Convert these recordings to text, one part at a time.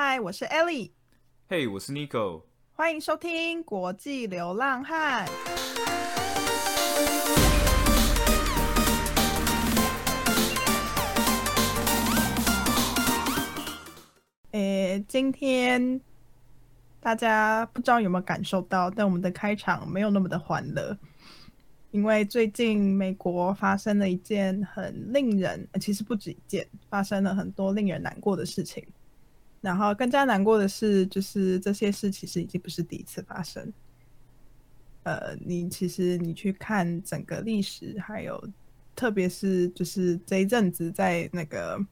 嗨，我是 Ellie。嘿，我是 Nico。欢迎收听国际流浪汉。诶，今天大家不知道有没有感受到，但我们的开场没有那么的欢乐，因为最近美国发生了一件很令人，其实不止一件，发生了很多令人难过的事情。然后更加难过的是，就是这些事其实已经不是第一次发生。呃，你其实你去看整个历史，还有特别是就是这一阵子在那个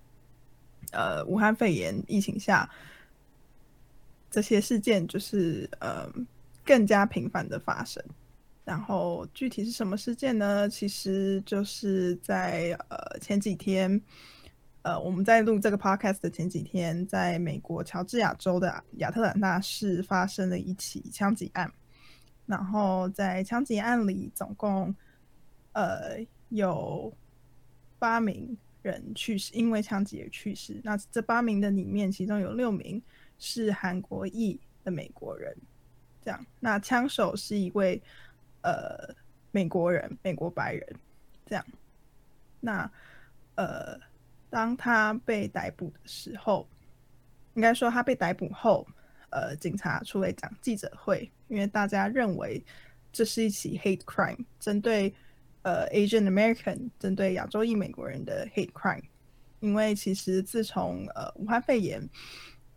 呃武汉肺炎疫情下，这些事件就是呃更加频繁的发生。然后具体是什么事件呢？其实就是在呃前几天。呃，我们在录这个 podcast 的前几天，在美国乔治亚州的亚特兰大市发生了一起枪击案。然后在枪击案里，总共呃有八名人去世，因为枪击而去世。那这八名的里面，其中有六名是韩国裔的美国人。这样，那枪手是一位呃美国人，美国白人。这样，那呃。当他被逮捕的时候，应该说他被逮捕后，呃，警察出来讲记者会，因为大家认为这是一起 hate crime，针对呃 Asian American，针对亚洲裔美国人的 hate crime。因为其实自从呃武汉肺炎，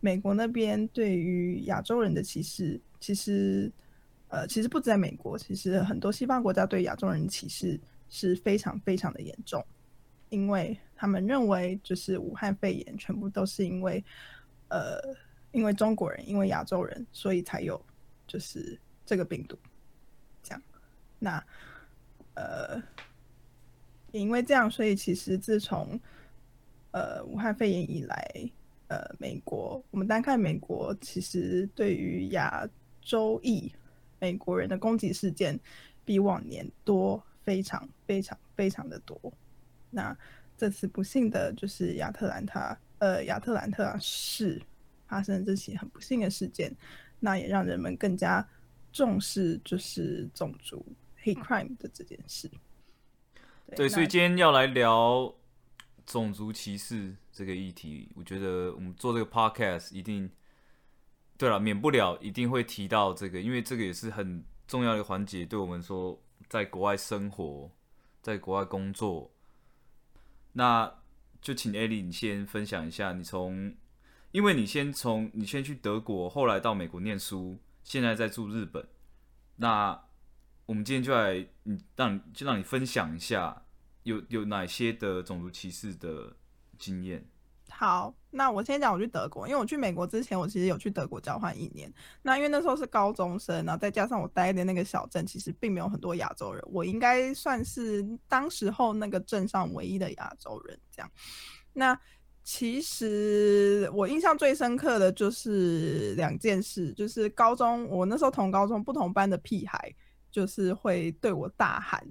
美国那边对于亚洲人的歧视，其实呃其实不止在美国，其实很多西方国家对亚洲人的歧视是非常非常的严重。因为他们认为，就是武汉肺炎全部都是因为，呃，因为中国人，因为亚洲人，所以才有就是这个病毒。这样，那呃，也因为这样，所以其实自从呃武汉肺炎以来，呃，美国我们单看美国，其实对于亚洲裔美国人的攻击事件比往年多，非常非常非常的多。那这次不幸的就是亚特兰大，呃，亚特兰特市发生这起很不幸的事件，那也让人们更加重视就是种族 hate crime 的这件事。对，所以今天要来聊种族歧视这个议题，我觉得我们做这个 podcast 一定，对了，免不了一定会提到这个，因为这个也是很重要的环节，对我们说，在国外生活，在国外工作。那就请艾莉你先分享一下，你从，因为你先从你先去德国，后来到美国念书，现在在住日本。那我们今天就来，你让就让你分享一下，有有哪些的种族歧视的经验。好，那我先讲我去德国，因为我去美国之前，我其实有去德国交换一年。那因为那时候是高中生，然后再加上我待的那个小镇，其实并没有很多亚洲人，我应该算是当时候那个镇上唯一的亚洲人。这样，那其实我印象最深刻的就是两件事，就是高中我那时候同高中不同班的屁孩，就是会对我大喊。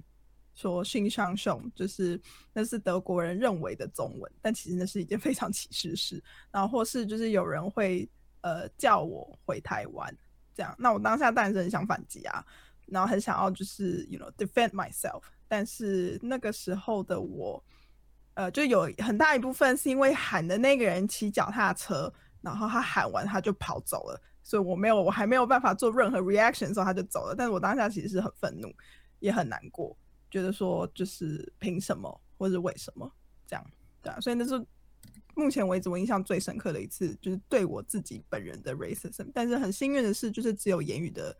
说“新上雄”就是那是德国人认为的中文，但其实那是一件非常歧视事。然后或是就是有人会呃叫我回台湾，这样，那我当下当然是很想反击啊，然后很想要就是 you know defend myself。但是那个时候的我，呃，就有很大一部分是因为喊的那个人骑脚踏车，然后他喊完他就跑走了，所以我没有我还没有办法做任何 reaction 的时候他就走了。但是我当下其实是很愤怒，也很难过。觉得说就是凭什么，或者为什么这样，对啊，所以那是目前为止我印象最深刻的一次，就是对我自己本人的 racism。但是很幸运的是，就是只有言语的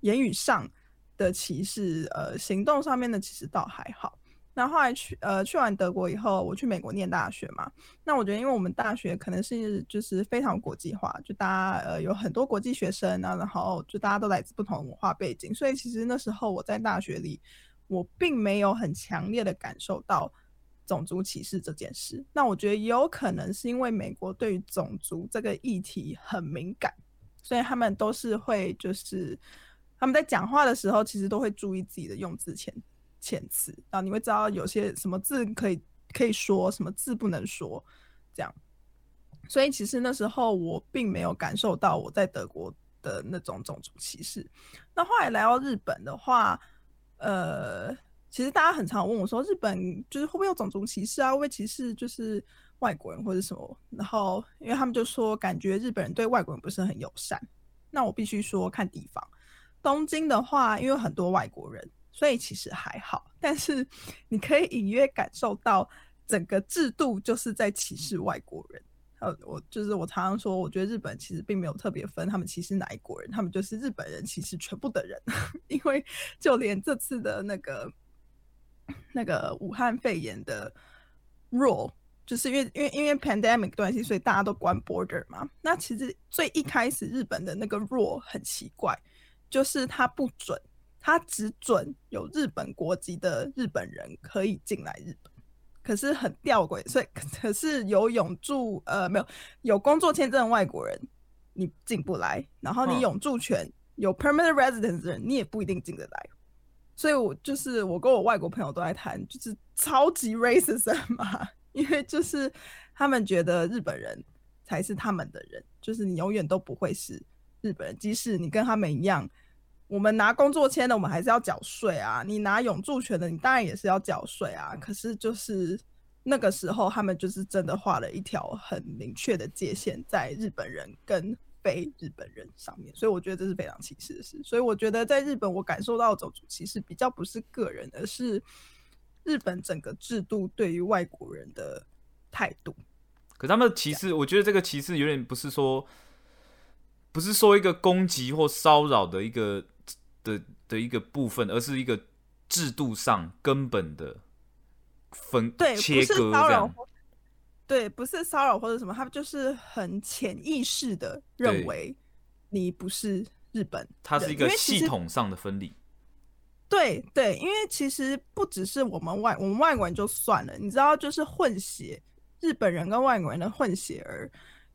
言语上的歧视，呃，行动上面的其实倒还好。那后来去呃去完德国以后，我去美国念大学嘛。那我觉得，因为我们大学可能是就是非常国际化，就大家呃有很多国际学生啊，然后就大家都来自不同文化背景，所以其实那时候我在大学里。我并没有很强烈的感受到种族歧视这件事。那我觉得也有可能是因为美国对于种族这个议题很敏感，所以他们都是会就是他们在讲话的时候，其实都会注意自己的用字遣遣词。然后你会知道有些什么字可以可以说，什么字不能说，这样。所以其实那时候我并没有感受到我在德国的那种种族歧视。那后来来到日本的话，呃，其实大家很常问我说，日本就是会不会有种族歧视啊？会不会歧视就是外国人或者什么？然后因为他们就说，感觉日本人对外国人不是很友善。那我必须说，看地方。东京的话，因为很多外国人，所以其实还好。但是你可以隐约感受到，整个制度就是在歧视外国人。呃，我就是我常常说，我觉得日本其实并没有特别分他们歧视哪一国人，他们就是日本人歧视全部的人。因为就连这次的那个那个武汉肺炎的 rule，就是因为因为因为 pandemic 关系，所以大家都关 border 嘛。那其实最一开始日本的那个 rule 很奇怪，就是它不准，它只准有日本国籍的日本人可以进来日本。可是很吊诡，所以 可是有永住呃没有有工作签证的外国人你进不来，然后你永住权有 permanent residence 的人你也不一定进得来，所以我就是我跟我外国朋友都在谈，就是超级 racism 嘛，因为就是他们觉得日本人才是他们的人，就是你永远都不会是日本人，即使你跟他们一样。我们拿工作签的，我们还是要缴税啊。你拿永住权的，你当然也是要缴税啊。可是就是那个时候，他们就是真的画了一条很明确的界限，在日本人跟非日本人上面。所以我觉得这是非常歧视的事。所以我觉得在日本，我感受到种族歧视比较不是个人，而是日本整个制度对于外国人的态度。可他们的歧视，我觉得这个歧视有点不是说，不是说一个攻击或骚扰的一个。的的一个部分，而是一个制度上根本的分对切割这样。对，不是骚扰或者什么，他们就是很潜意识的认为你不是日本。它是一个系统上的分离。对对，因为其实不只是我们外我们外国人就算了，你知道，就是混血日本人跟外国人的混血儿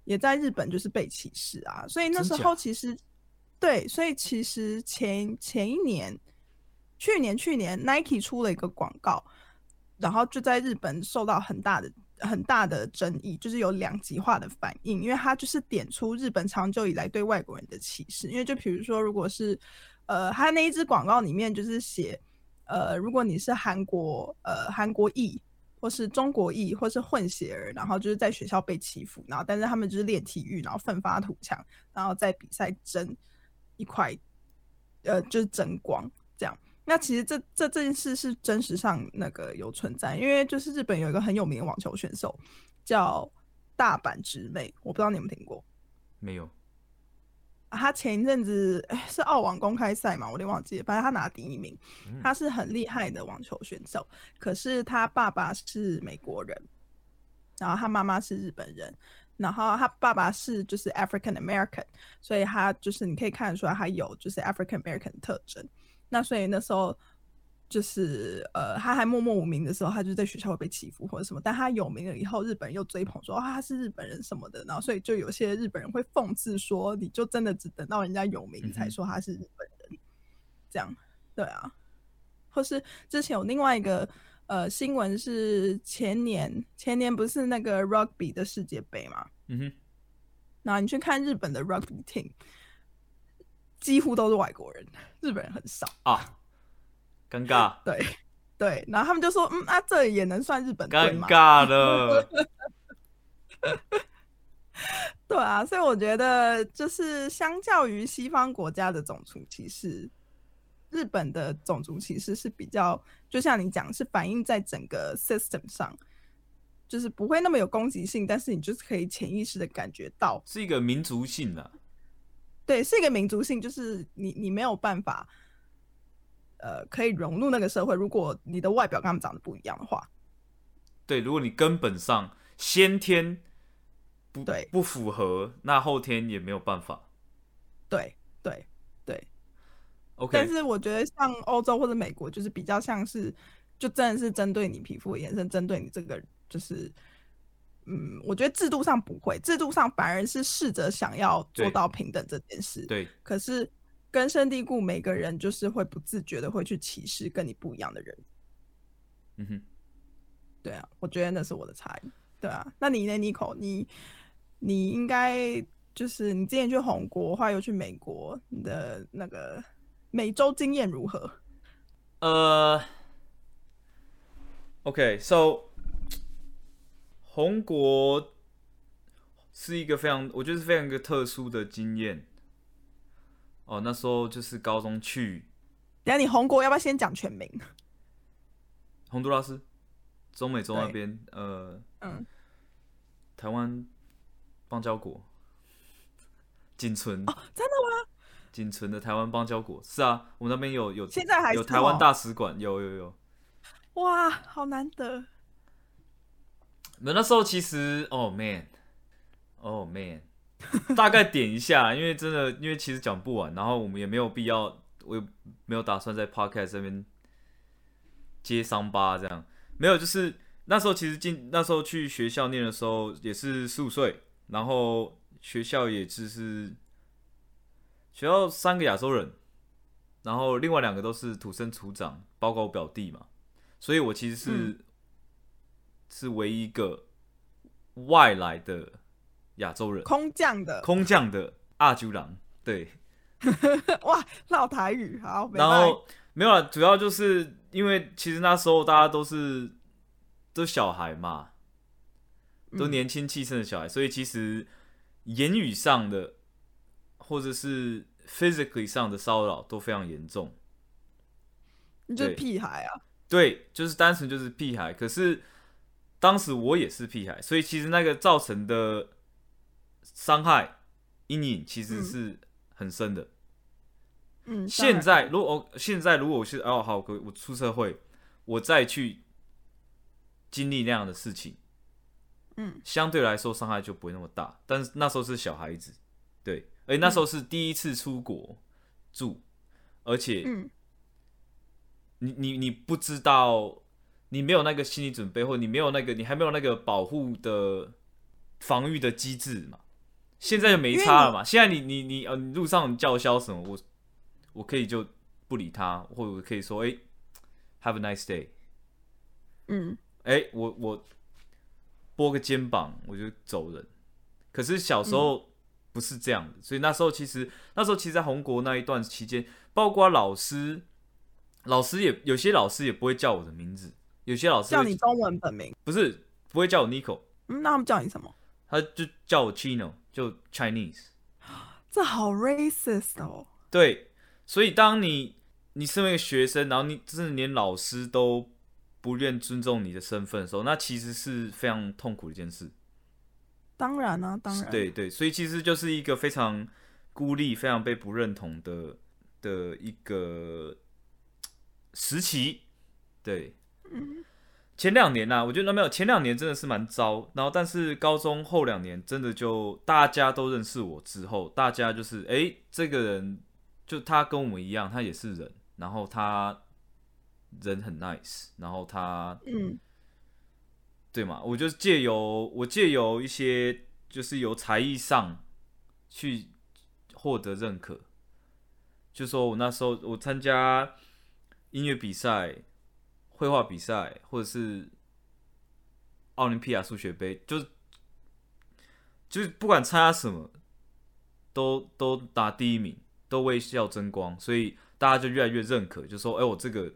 也在日本就是被歧视啊，所以那时候其实。对，所以其实前前一年，去年去年 Nike 出了一个广告，然后就在日本受到很大的很大的争议，就是有两极化的反应，因为他就是点出日本长久以来对外国人的歧视，因为就比如说，如果是呃，他那一支广告里面就是写，呃，如果你是韩国呃韩国裔，或是中国裔，或是混血儿，然后就是在学校被欺负，然后但是他们就是练体育，然后奋发图强，然后在比赛争。一块，呃，就是争光这样。那其实这这这件事是真实上那个有存在，因为就是日本有一个很有名的网球选手叫大阪直美，我不知道你有没有听过？没有。他前一阵子是澳网公开赛嘛，我有点忘记了，反正他拿第一名。他是很厉害的网球选手，可是他爸爸是美国人，然后他妈妈是日本人。然后他爸爸是就是 African American，所以他就是你可以看得出来他有就是 African American 特征。那所以那时候就是呃他还默默无名的时候，他就在学校会被欺负或者什么。但他有名了以后，日本人又追捧说啊他是日本人什么的。然后所以就有些日本人会讽刺说，你就真的只等到人家有名才说他是日本人，这样对啊。或是之前有另外一个。呃，新闻是前年，前年不是那个 rugby 的世界杯嘛？嗯哼。那你去看日本的 rugby team，几乎都是外国人，日本人很少啊。尴尬。对对，然后他们就说：“嗯啊，这也能算日本队吗？”尴尬的。对啊，所以我觉得，就是相较于西方国家的种族歧视。日本的种族歧视是比较，就像你讲，是反映在整个 system 上，就是不会那么有攻击性，但是你就是可以潜意识的感觉到，是一个民族性的，对，是一个民族性，就是你你没有办法，呃，可以融入那个社会，如果你的外表跟他们长得不一样的话，对，如果你根本上先天不对不符合，那后天也没有办法，对对对，OK。但是我觉得像欧洲或者美国，就是比较像是，就真的是针对你皮肤的颜色，针对你这个，就是，嗯，我觉得制度上不会，制度上反而是试着想要做到平等这件事。对。可是根深蒂固，每个人就是会不自觉的会去歧视跟你不一样的人。嗯哼。对啊，我觉得那是我的差异。对啊，那你呢，Nico？你你应该就是你之前去红国，后来又去美国，你的那个美洲经验如何？呃，OK，so 红国是一个非常，我觉得是非常一个特殊的经验。哦，那时候就是高中去。等下你红国要不要先讲全名？洪都拉斯，中美洲那边，呃，嗯，台湾邦交国，仅存哦，真的吗？仅存的台湾邦交国是啊，我们那边有有，现在还有台湾大使馆，有有有。哇，好难得。那那时候其实，哦 man，oh man。大概点一下，因为真的，因为其实讲不完，然后我们也没有必要，我也没有打算在 podcast 这边接伤疤这样，没有，就是那时候其实进那时候去学校念的时候也是十五岁，然后学校也只是学校三个亚洲人，然后另外两个都是土生土长，包括我表弟嘛，所以我其实是是唯一一个外来的。亚洲人，空降的，空降的阿九郎，对，哇，闹台语好，然后没有了，主要就是因为其实那时候大家都是都小孩嘛，都年轻气盛的小孩，所以其实言语上的或者是 physically 上的骚扰都非常严重，你就是屁孩啊，对，就是单纯就是屁孩，可是当时我也是屁孩，所以其实那个造成的。伤害阴影其实是很深的。嗯，现在如果现在如果我是哦好，我出社会，我再去经历那样的事情，嗯，相对来说伤害就不会那么大。但是那时候是小孩子，对，而那时候是第一次出国住，而且，嗯，你你你不知道，你没有那个心理准备，或你没有那个，你还没有那个保护的防御的机制嘛？现在就没差了嘛？现在你你你呃，路上叫嚣什么，我我可以就不理他，或者可以说哎，Have a nice day。嗯，哎，我我拨个肩膀我就走人。可是小时候不是这样的，所以那时候其实那时候其实，在红国那一段期间，包括老师，老师也有些老师也不会叫我的名字，有些老师叫你中文本名，不是不会叫我 Nico。嗯，那他们叫你什么？他就叫我 Chino。就 Chinese，这好 racist 哦。对，所以当你你身为一个学生，然后你甚至连老师都不愿尊重你的身份的时候，那其实是非常痛苦的一件事。当然啊，当然。对对，所以其实就是一个非常孤立、非常被不认同的的一个时期。对。嗯。前两年呐，我觉得没有前两年真的是蛮糟，然后但是高中后两年真的就大家都认识我之后，大家就是哎，这个人就他跟我们一样，他也是人，然后他人很 nice，然后他嗯，对嘛，我就借由我借由一些就是由才艺上去获得认可，就说我那时候我参加音乐比赛。绘画比赛，或者是奥林匹亚数学杯，就是就是不管参加什么，都都拿第一名，都为校争光，所以大家就越来越认可，就说：“哎，我这个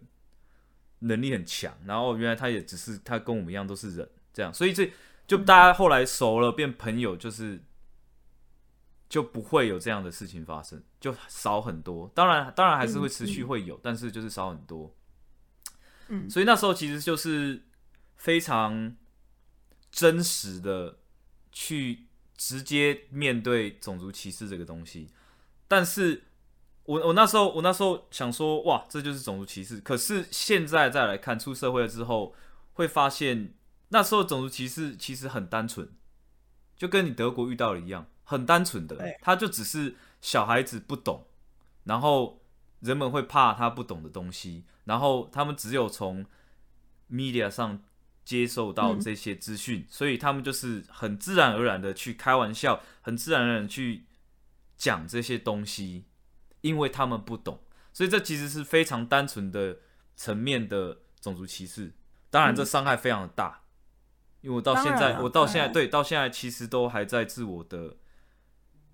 能力很强。”然后原来他也只是他跟我们一样都是人，这样，所以这就大家后来熟了，变朋友，就是就不会有这样的事情发生，就少很多。当然，当然还是会持续会有，但是就是少很多。嗯，所以那时候其实就是非常真实的去直接面对种族歧视这个东西，但是我我那时候我那时候想说，哇，这就是种族歧视。可是现在再来看出社会了之后，会发现那时候种族歧视其实很单纯，就跟你德国遇到的一样，很单纯的，他就只是小孩子不懂，然后人们会怕他不懂的东西。然后他们只有从 media 上接受到这些资讯，所以他们就是很自然而然的去开玩笑，很自然而然去讲这些东西，因为他们不懂，所以这其实是非常单纯的层面的种族歧视。当然，这伤害非常的大。因为我到现在，我到现在对到现在其实都还在自我的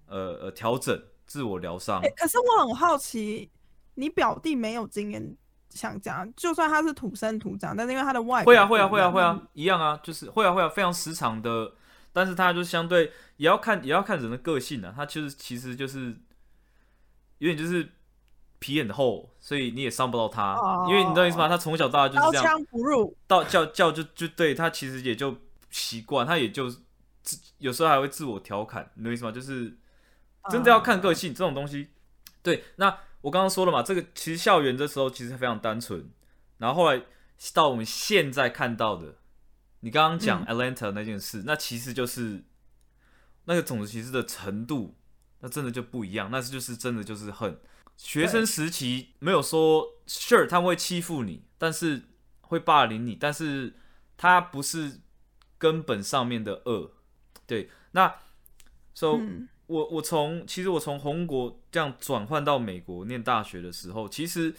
呃呃调整、自我疗伤。可是我很好奇，你表弟没有经验，想讲，就算他是土生土长，但是因为他的外会啊会啊会啊会啊一样啊，就是会啊会啊非常时常的，但是他就相对也要看也要看人的个性啊，他其实其实就是有点就是。皮很厚，所以你也伤不到他，因为你知道意思吗？他从小到大就是这样，刀枪不入。到叫叫就就对他其实也就习惯，他也就自有时候还会自我调侃，你懂意思吗？就是真的要看个性这种东西。对，那我刚刚说了嘛，这个其实校园的时候其实非常单纯，然后后来到我们现在看到的，你刚刚讲 Atlanta 那件事，那其实就是那个种族歧视的程度，那真的就不一样，那是就是真的就是恨。学生时期没有说，sure 他们会欺负你，但是会霸凌你，但是他不是根本上面的恶，对。那，so 我我从其实我从红国这样转换到美国念大学的时候，其实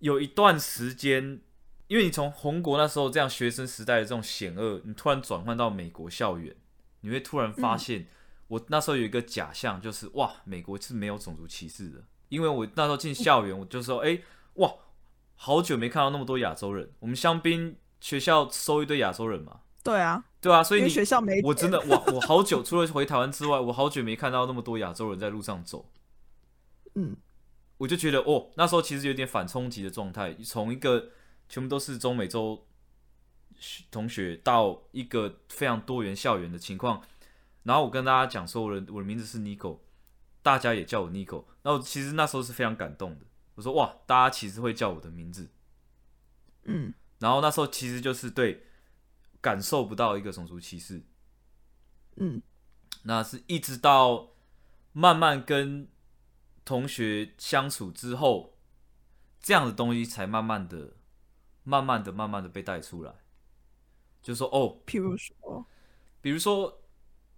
有一段时间，因为你从红国那时候这样学生时代的这种险恶，你突然转换到美国校园，你会突然发现，我那时候有一个假象，就是哇，美国是没有种族歧视的。因为我那时候进校园，我就说，哎，哇，好久没看到那么多亚洲人。我们香槟学校收一堆亚洲人嘛？对啊，对啊，所以你学校没我真的哇，我好久 除了回台湾之外，我好久没看到那么多亚洲人在路上走。嗯，我就觉得哦，那时候其实有点反冲击的状态，从一个全部都是中美洲同学到一个非常多元校园的情况。然后我跟大家讲说，我的我的名字是 Nico。大家也叫我 Nico，那我其实那时候是非常感动的。我说哇，大家其实会叫我的名字，嗯，然后那时候其实就是对感受不到一个种族歧视，嗯，那是一直到慢慢跟同学相处之后，这样的东西才慢慢的、慢慢的、慢慢的被带出来，就说哦，譬如说，比如说，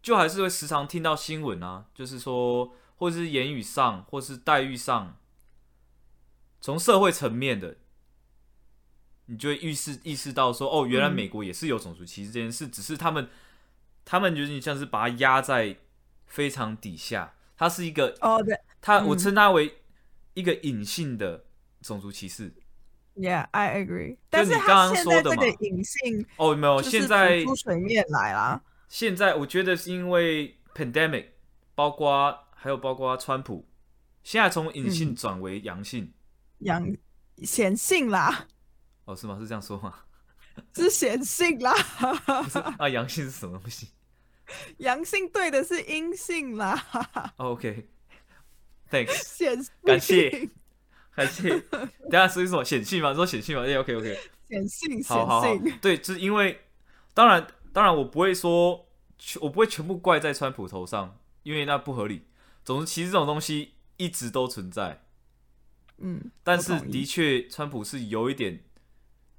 就还是会时常听到新闻啊，就是说。或者是言语上，或是待遇上，从社会层面的，你就会意识意识到说，哦，原来美国也是有种族歧视这件事，只是他们，他们觉得你像是把它压在非常底下，它是一个哦，对，它我称它为一个隐性的种族歧视。Yeah，I agree。但是你刚刚说的这个隐性哦，没有，现在出水面来啦。现在我觉得是因为 pandemic，包括。还有包括川普，现在从隐性转为阳性，阳显性啦。哦，是吗？是这样说吗？是显性啦。啊，阳性是什么东西？阳性对的是阴性啦。OK，Thanks，显感谢感谢。等下说什么显性吗？说显性吗？哎，OK OK，显性好好好，对，就是因为当然当然我不会说，我不会全部怪在川普头上，因为那不合理。总之，其实这种东西一直都存在，嗯，但是的确，川普是有一点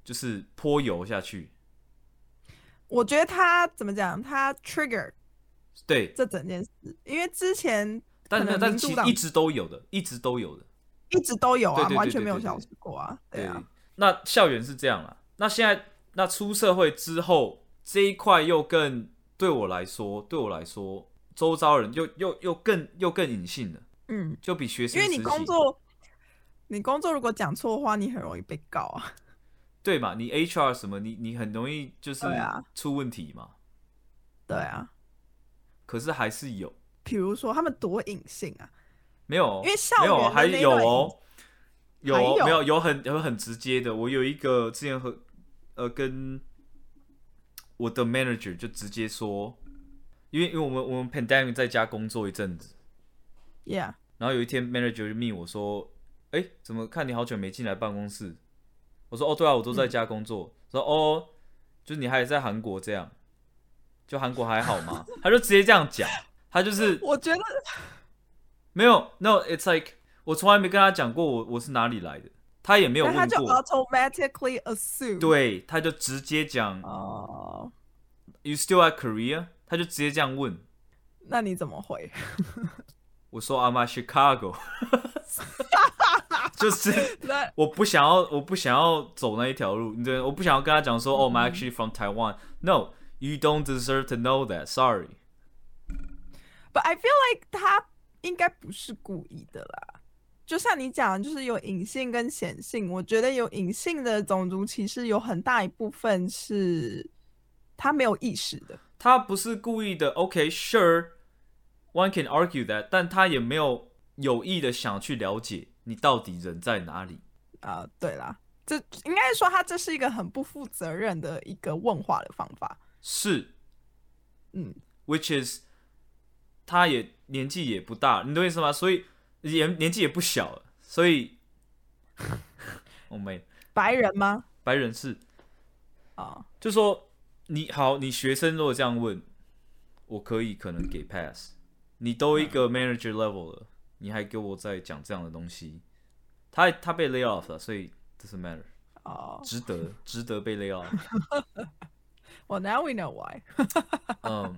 就是泼油下去。我觉得他怎么讲？他 trigger 对这整件事，因为之前但但其实一直都有的，一直都有的，一直都有啊，完全没有消失过啊。对啊，那校园是这样啊，那现在那出社会之后这一块又更对我来说，对我来说。周遭人又又又更又更隐性了，嗯，就比学生，因为你工作，你工作如果讲错话，你很容易被告啊，对嘛？你 HR 什么，你你很容易就是出问题嘛，对啊，可是还是有，比如说他们多隐性啊，没有，因为校园还有哦，有没有有很有很直接的，我有一个之前和呃跟我的 manager 就直接说。因为因为我们我们 pandemic 在家工作一阵子，Yeah，然后有一天 manager 就密我说，哎，怎么看你好久没进来办公室？我说哦，对啊，我都在家工作。说哦，就是你还在韩国这样，就韩国还好吗？他就直接这样讲，他就是我觉得没有，No，it's like 我从来没跟他讲过我我是哪里来的，他也没有问过，他就 automatically assume，对，他就直接讲哦，You still at Korea？他就直接这样问，那你怎么回？我说 I'm at Chicago，就是 我不想要，我不想要走那一条路。对，我不想要跟他讲说，哦，I'm actually from Taiwan。No，You don't deserve to know that. Sorry. But I feel like 他应该不是故意的啦。就像你讲，就是有隐性跟显性。我觉得有隐性的种族歧视，有很大一部分是他没有意识的。他不是故意的。OK，sure，one can argue that，但他也没有有意的想去了解你到底人在哪里。啊，对啦，这应该说他这是一个很不负责任的一个问话的方法。是，嗯，which is，他也年纪也不大，你懂意思吗？所以。也年纪也不小了，所以我没 白人吗？白人是啊，就说你好，你学生如果这样问，我可以可能给 pass。你都一个 manager level 了，你还给我在讲这样的东西，他他被 lay off 了，所以 doesn't matter。哦，值得值得被 lay off。Well, now we know why。嗯，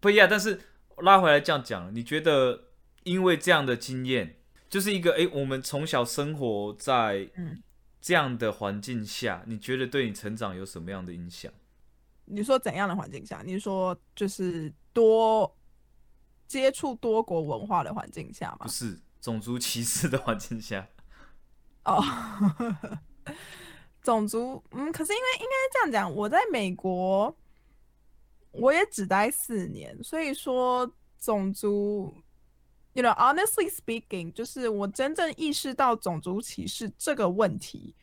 不一样，但是拉回来这样讲，你觉得？因为这样的经验，就是一个哎，我们从小生活在这样的环境下，你觉得对你成长有什么样的影响？你说怎样的环境下？你说就是多接触多国文化的环境下吗？不是种族歧视的环境下。哦，种族嗯，可是因为应该这样讲，我在美国我也只待四年，所以说种族。You know, honestly speaking，就是我真正意识到种族歧视这个问题，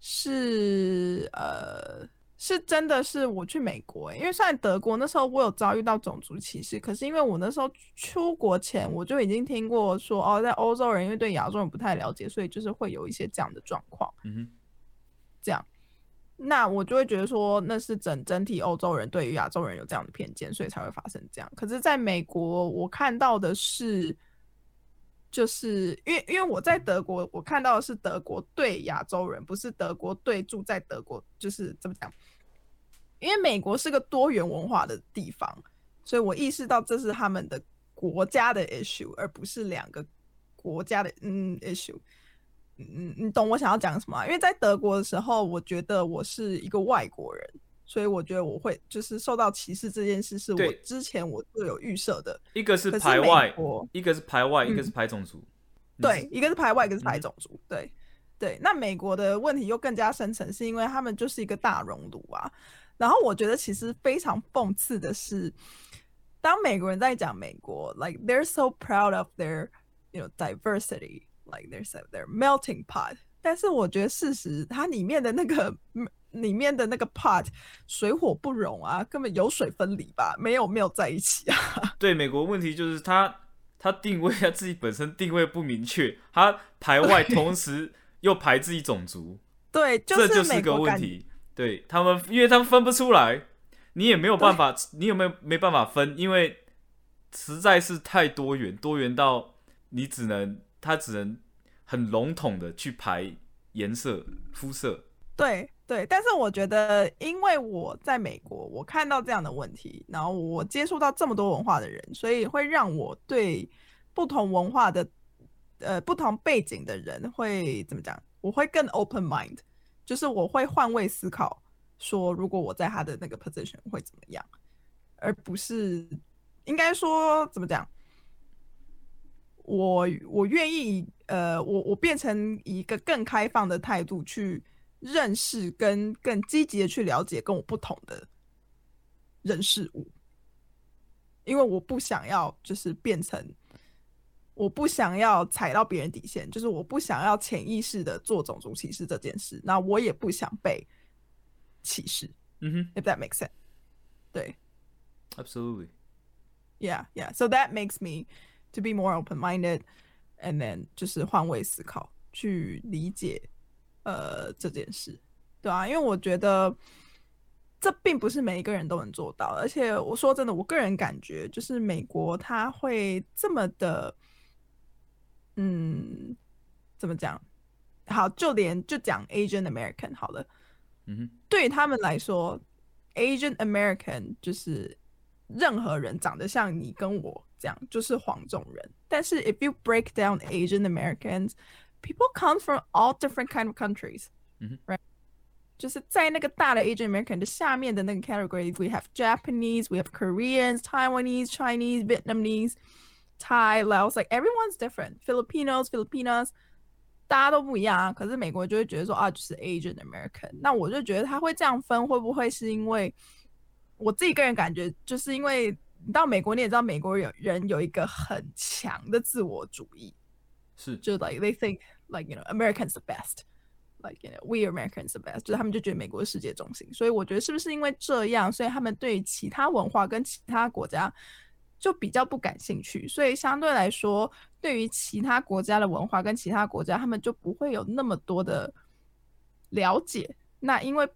是呃，是真的是我去美国，因为在德国那时候我有遭遇到种族歧视，可是因为我那时候出国前我就已经听过说，哦，在欧洲人因为对亚洲人不太了解，所以就是会有一些这样的状况，嗯哼，这样。那我就会觉得说，那是整整体欧洲人对于亚洲人有这样的偏见，所以才会发生这样。可是，在美国，我看到的是，就是因为因为我在德国，我看到的是德国对亚洲人，不是德国对住在德国，就是怎么讲？因为美国是个多元文化的地方，所以我意识到这是他们的国家的 issue，而不是两个国家的嗯 issue。嗯，你懂我想要讲什么？因为在德国的时候，我觉得我是一个外国人，所以我觉得我会就是受到歧视这件事，是我之前我就有预设的。一个是排外，一个是排外，一个是排种族。对，一个是排外，一个是排种族。对，对。那美国的问题又更加深层，是因为他们就是一个大熔炉啊。然后我觉得其实非常讽刺的是，当美国人在讲美国，like they're so proud of their you know diversity。Like there's their melting pot，但是我觉得事实它里面的那个 里面的那个 part 水火不容啊，根本油水分离吧，没有没有在一起啊。对，美国问题就是他他定位啊自己本身定位不明确，他排外同时又排自己种族，对，这就是个问题。对他们，因为他们分不出来，你也没有办法，你有没有没办法分？因为实在是太多元，多元到你只能。他只能很笼统的去排颜色、肤色。对对，但是我觉得，因为我在美国，我看到这样的问题，然后我接触到这么多文化的人，所以会让我对不同文化的、呃不同背景的人会怎么讲？我会更 open mind，就是我会换位思考，说如果我在他的那个 position 会怎么样，而不是应该说怎么讲？我我愿意，呃，我我变成一个更开放的态度去认识跟更积极的去了解跟我不同的人事物，因为我不想要就是变成，我不想要踩到别人底线，就是我不想要潜意识的做种族歧视这件事，那我也不想被歧视。嗯哼，If that makes sense，对，Absolutely，Yeah，Yeah，So that makes me。to be more open minded and then 就是换位思考去理解呃这件事，对啊，因为我觉得这并不是每一个人都能做到，而且我说真的，我个人感觉就是美国他会这么的，嗯，怎么讲？好，就连就讲 Asian American 好了，嗯哼，对于他们来说，Asian American 就是任何人长得像你跟我。这样就是黄种人。但是 if you break down Asian Americans, people come from all different kind of countries, mm-hmm. right? 就是在那个大的 Asian American 的下面的那个 category，we have Japanese，we have Koreans，Taiwanese，Chinese，Vietnamese，Thai、Laos，like everyone's different，Filipinos，Filipinas，大家都不一样啊。可是美国就会觉得说啊，就是 Asian American。那我就觉得他会这样分，会不会是因为我自己个人感觉，就是因为你到美国你也知道，美国有人有一个很强的自我主义， 是就 like they think like you know Americans the best。like you know we Americans the best，就是他们就觉得美国是世界中心，所以我觉得是不是因为这样，所以他们对于其他文化跟其他国家就比较不感兴趣，所以相对来说，对于其他国家的文化跟其他国家，他们就不会有那么多的了解。那因为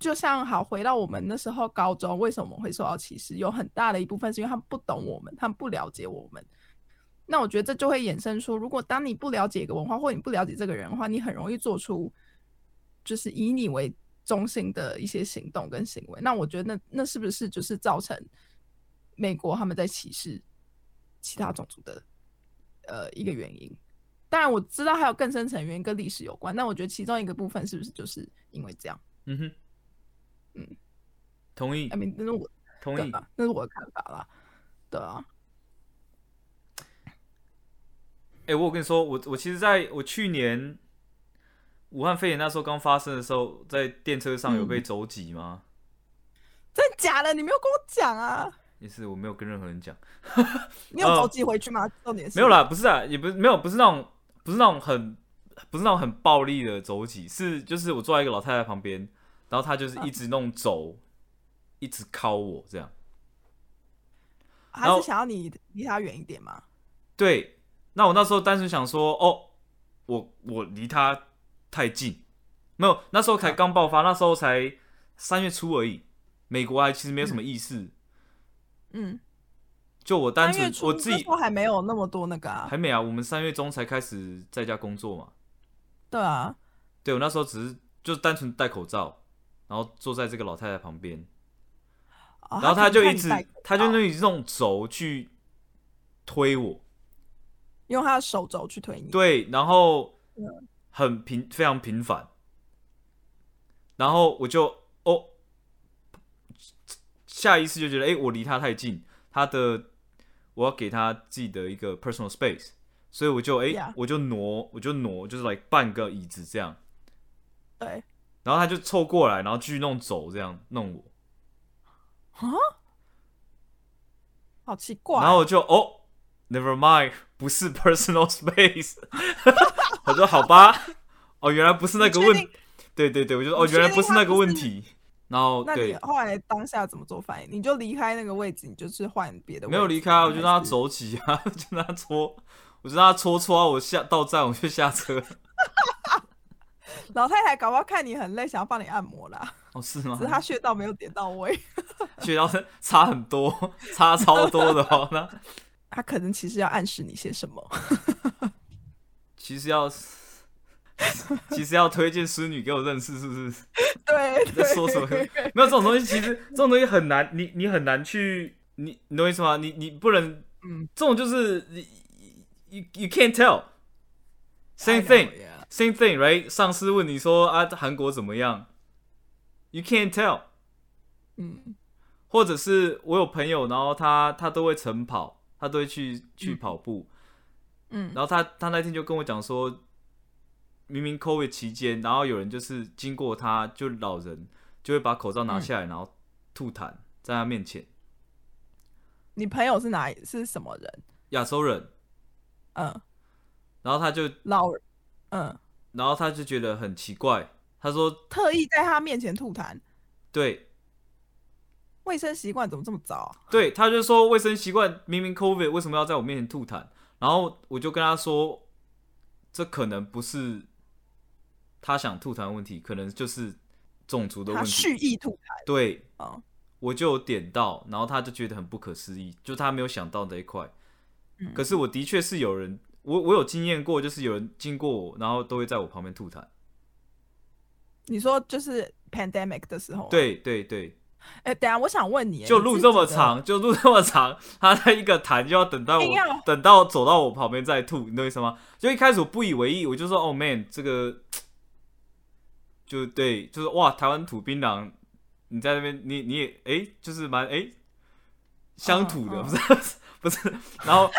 就像好回到我们那时候高中，为什么我们会受到歧视？有很大的一部分是因为他们不懂我们，他们不了解我们。那我觉得这就会衍生出，如果当你不了解一个文化，或你不了解这个人的话，你很容易做出就是以你为中心的一些行动跟行为。那我觉得那那是不是就是造成美国他们在歧视其他种族的呃一个原因？当然我知道还有更深层原因跟历史有关，那我觉得其中一个部分是不是就是因为这样？嗯哼，嗯，同意。I mean，那是我同意，那是我的看法啦。对啊。哎，我跟你说，我我其实在我去年武汉肺炎那时候刚发生的时候，在电车上有被肘挤吗？真的假的？你没有跟我讲啊？也是，我没有跟任何人讲。你有走挤回去吗？重点是没有啦，不是啊，也不是没有，不是那种不是那种很不是那种很暴力的走挤，是就是我坐在一个老太太旁边，然后她就是一直弄肘，一直敲我这样。还是想要你离她远一点吗？对。那我那时候单纯想说，哦，我我离他太近，没有，那时候才刚爆发，那时候才三月初而已，美国还其实没有什么意思，嗯，就我单纯我自己还没有那么多那个啊，还没啊，我们三月中才开始在家工作嘛，对啊，对我那时候只是就单纯戴口罩，然后坐在这个老太太旁边，然后他就一直他就用这种轴去推我。用他的手肘去推你，对，然后很频非常频繁，然后我就哦，下一次就觉得，哎，我离他太近，他的我要给他自己的一个 personal space，所以我就哎，我就挪，我就挪，就是来半个椅子这样，对，然后他就凑过来，然后继续弄走，这样弄我，啊，好奇怪，然后我就哦。Never mind，不是 personal space。我说好吧，哦，原来不是那个问，对对对，我就说哦，原来不是那个问题。然后，那你后来当下怎么做反应？你就离开那个位置，你就是换别的？没有离开，我就让他走起啊，就让他搓，我就让他搓搓啊，我下到站我就下车。老太太搞不好看你很累，想要帮你按摩啦。哦，是吗？只是她穴道没有点到位，穴道差很多，差超多的哦。那。他可能其实要暗示你些什么？其实要，其实要推荐淑女给我认识，是不是？对，在说什么？没有这种东西，其实这种东西很难，你你很难去，你你懂我意思吗？你你不能，嗯，这种就是 you you can't tell same thing same thing right？上司问你说啊，韩国怎么样？You can't tell，嗯，或者是我有朋友，然后他他都会晨跑。他都会去去跑步，嗯，然后他他那天就跟我讲说，明明 COVID 期间，然后有人就是经过他，就老人就会把口罩拿下来，然后吐痰在他面前。你朋友是哪是什么人？亚洲人，嗯，然后他就老，嗯，然后他就觉得很奇怪，他说特意在他面前吐痰，对。卫生习惯怎么这么糟？对，他就说卫生习惯明明 COVID 为什么要在我面前吐痰？然后我就跟他说，这可能不是他想吐痰的问题，可能就是种族的问题。他蓄意吐痰。对，我就点到，然后他就觉得很不可思议，就他没有想到这一块。可是我的确是有人，我我有经验过，就是有人经过我，然后都会在我旁边吐痰。你说就是 pandemic 的时候？对对对。哎，等下，我想问你，就路这么长，就路这么长，他在一个痰就要等到我，等到走到我旁边再吐，你懂意思吗？就一开始我不以为意，我就说，哦，man，这个就对，就是哇，台湾土槟榔，你在那边，你你也哎，就是蛮哎乡土的，不是不是，然后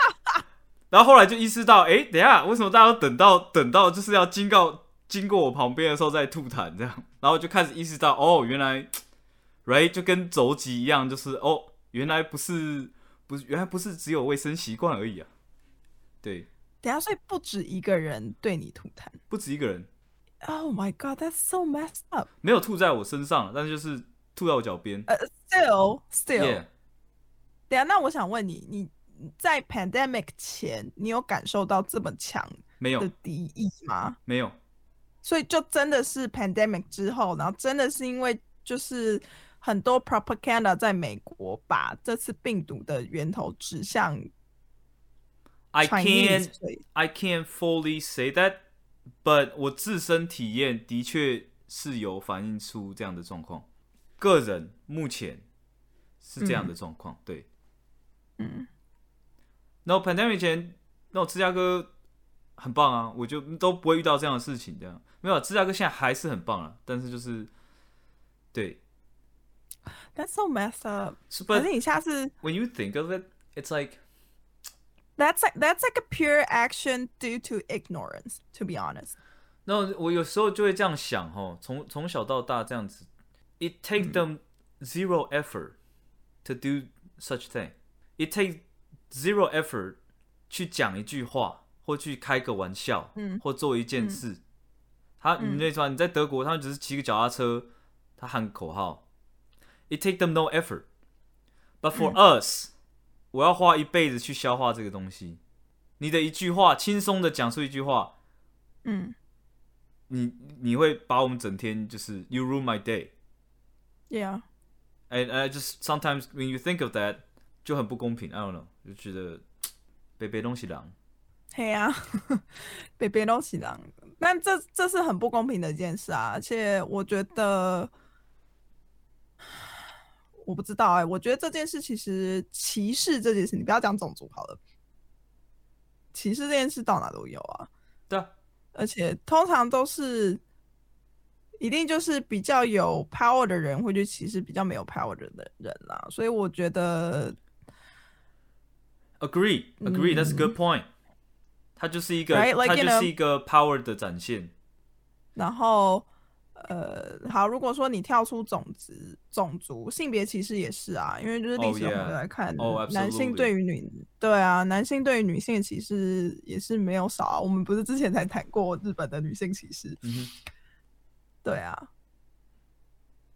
然后后来就意识到，哎，等下为什么大家都等到等到就是要经过经过我旁边的时候再吐痰这样，然后就开始意识到，哦，原来，right 就跟肘击一样，就是哦，原来不是不是原来不是只有卫生习惯而已啊，对。等下，所以不止一个人对你吐痰，不止一个人。Oh my god, that's so messed up！没有吐在我身上，但是就是吐在我脚边。呃，still, still。等下，那我想问你，你在 pandemic 前，你有感受到这么强没有的敌意吗？没有。所以就真的是 pandemic 之后，然后真的是因为就是很多 propaganda 在美国把这次病毒的源头指向。I can't I can't fully say that, but 我自身体验的确是有反映出这样的状况。个人目前是这样的状况，对。嗯。然后 pandemic 前，那我芝加哥很棒啊，我就都不会遇到这样的事情。这样没有，芝加哥现在还是很棒啊，但是就是对。That's so messed up。可是你下次 when you think of it, it's like That's like that's like a pure action due to ignorance. To be honest. 那我有时候就会这样想哈，从从小到大这样子，It takes them zero effort to do such thing. It takes zero effort 去讲一句话，或去开个玩笑，嗯，或做一件事。他你那说你在德国，他们只是骑个脚踏车，他喊口号。 It takes them no effort. But for us. 我要花一辈子去消化这个东西。你的一句话，轻松的讲出一句话，嗯，你你会把我们整天就是 you ruin my day。Yeah。And I just sometimes when you think of that 就很不公平。I don't know，就觉得北北东西狼。嘿呀，北北东西狼。但这这是很不公平的一件事啊！而且我觉得。我不知道哎，我觉得这件事其实歧视这件事，你不要讲种族好了，歧视这件事到哪都有啊。对，而且通常都是一定就是比较有 power 的人会去歧视比较没有 power 的人啦。所以我觉得，agree，agree，that's a good point。它就是一个，它就是一个 power 的展现。然后。呃，好，如果说你跳出种族、种族、性别歧视也是啊，因为就是历史我们来看，男性对于女，对啊，男性对于女性的歧视也是没有少啊。我们不是之前才谈过日本的女性歧视？对啊，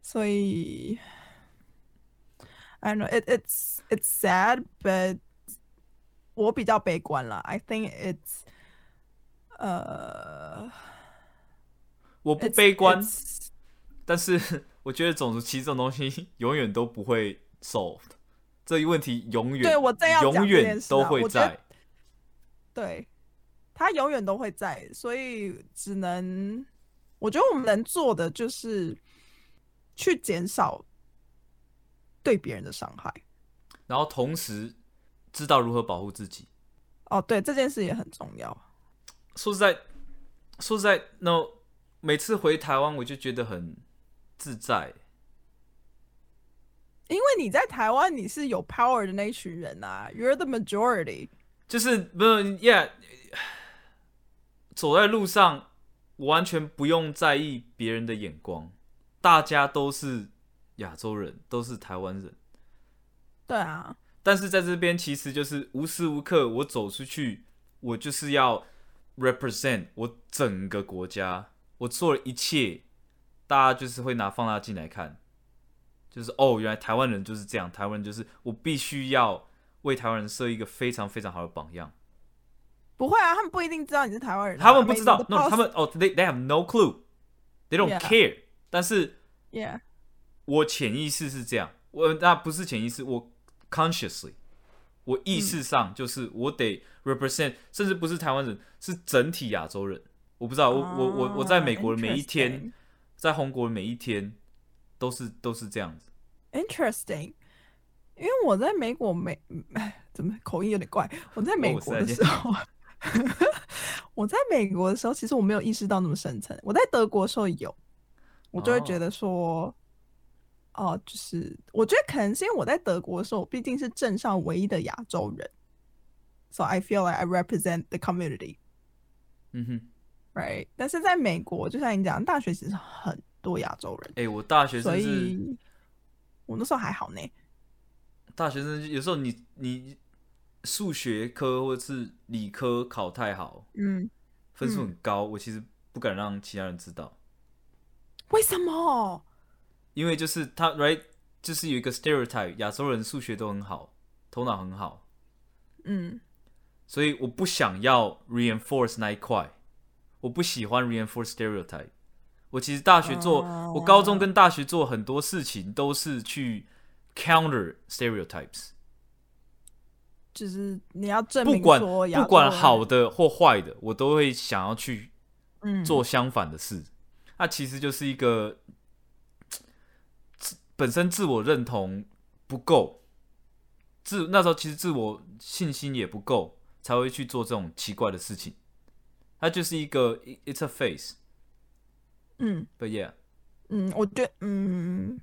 所以，I know it it's it's sad, but 我比较悲观了。I think it's 呃。我不悲观，但是 我觉得种族歧视这种东西永远都不会 solve，这一问题永远对我要永远都会在，对，他永远都会在，所以只能我觉得我们能做的就是去减少对别人的伤害，然后同时知道如何保护自己。哦，对，这件事也很重要。说实在，说实在，no。每次回台湾，我就觉得很自在，因为你在台湾，你是有 power 的那一群人啊，You're the majority。就是不是，Yeah，走在路上我完全不用在意别人的眼光，大家都是亚洲人，都是台湾人。对啊。但是在这边，其实就是无时无刻我走出去，我就是要 represent 我整个国家。我做了一切，大家就是会拿放大镜来看，就是哦，原来台湾人就是这样，台湾人就是我必须要为台湾人设一个非常非常好的榜样。不会啊，他们不一定知道你是台湾人，他们不知道，no，他们哦，they they have no clue，they don't care。但是，yeah，我潜意识是这样，我那不是潜意识，我 consciously，我意识上就是我得 represent，甚至不是台湾人，是整体亚洲人。我不知道，我我我我在美国的每一天，在红国的每一天，都是都是这样子。Interesting，因为我在美国美，怎么口音有点怪？我在美国的时候，我在美国的时候，其实我没有意识到那么深层。我在德国的时候有，我就会觉得说，哦，就是我觉得可能是因为我在德国的时候，毕竟是镇上唯一的亚洲人，so I feel like I represent the community。嗯哼，right。但是在美国，就像你讲，大学其实很多亚洲人。哎，我大学所以，我那时候还好呢。大学生有时候你你数学科或者是理科考太好，嗯，分数很高，我其实不敢让其他人知道。为什么？因为就是他，right，就是有一个 stereotype，亚洲人数学都很好，头脑很好，嗯，所以我不想要 reinforce 那一块，我不喜欢 reinforce stereotype。我其实大学做，我高中跟大学做很多事情都是去 counter stereotypes，就是你要证明不管不管好的或坏的，我都会想要去做相反的事。那其实就是一个本身自我认同不够，自那时候其实自我信心也不够，才会去做这种奇怪的事情。它就是一个，it's a face。嗯，But yeah，嗯，我觉得，嗯，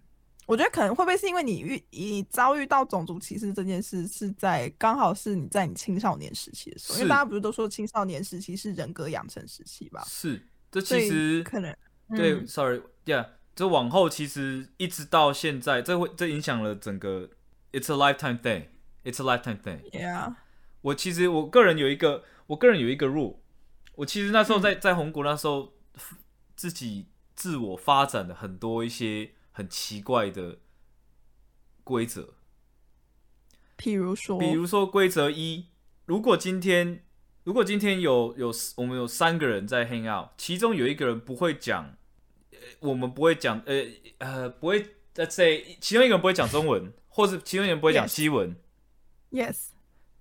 我觉得可能会不会是因为你遇你遭遇到种族歧视这件事，是在刚好是你在你青少年时期的时候，因为大家不是都说青少年时期是人格养成时期吧？是，这其实可能。对，sorry，yeah，这往后其实一直到现在，这会这影响了整个，it's a lifetime thing，it's a lifetime thing。Yeah，我其实我个人有一个，我个人有一个 rule，我其实那时候在在红谷那时候，自己自我发展的很多一些很奇怪的规则，譬如说，比如说规则一，如果今天。如果今天有有我们有三个人在 hang out，其中有一个人不会讲，我们不会讲，呃呃，不会在 say，其中一个人不会讲中文，或是其中一个人不会讲西文，yes，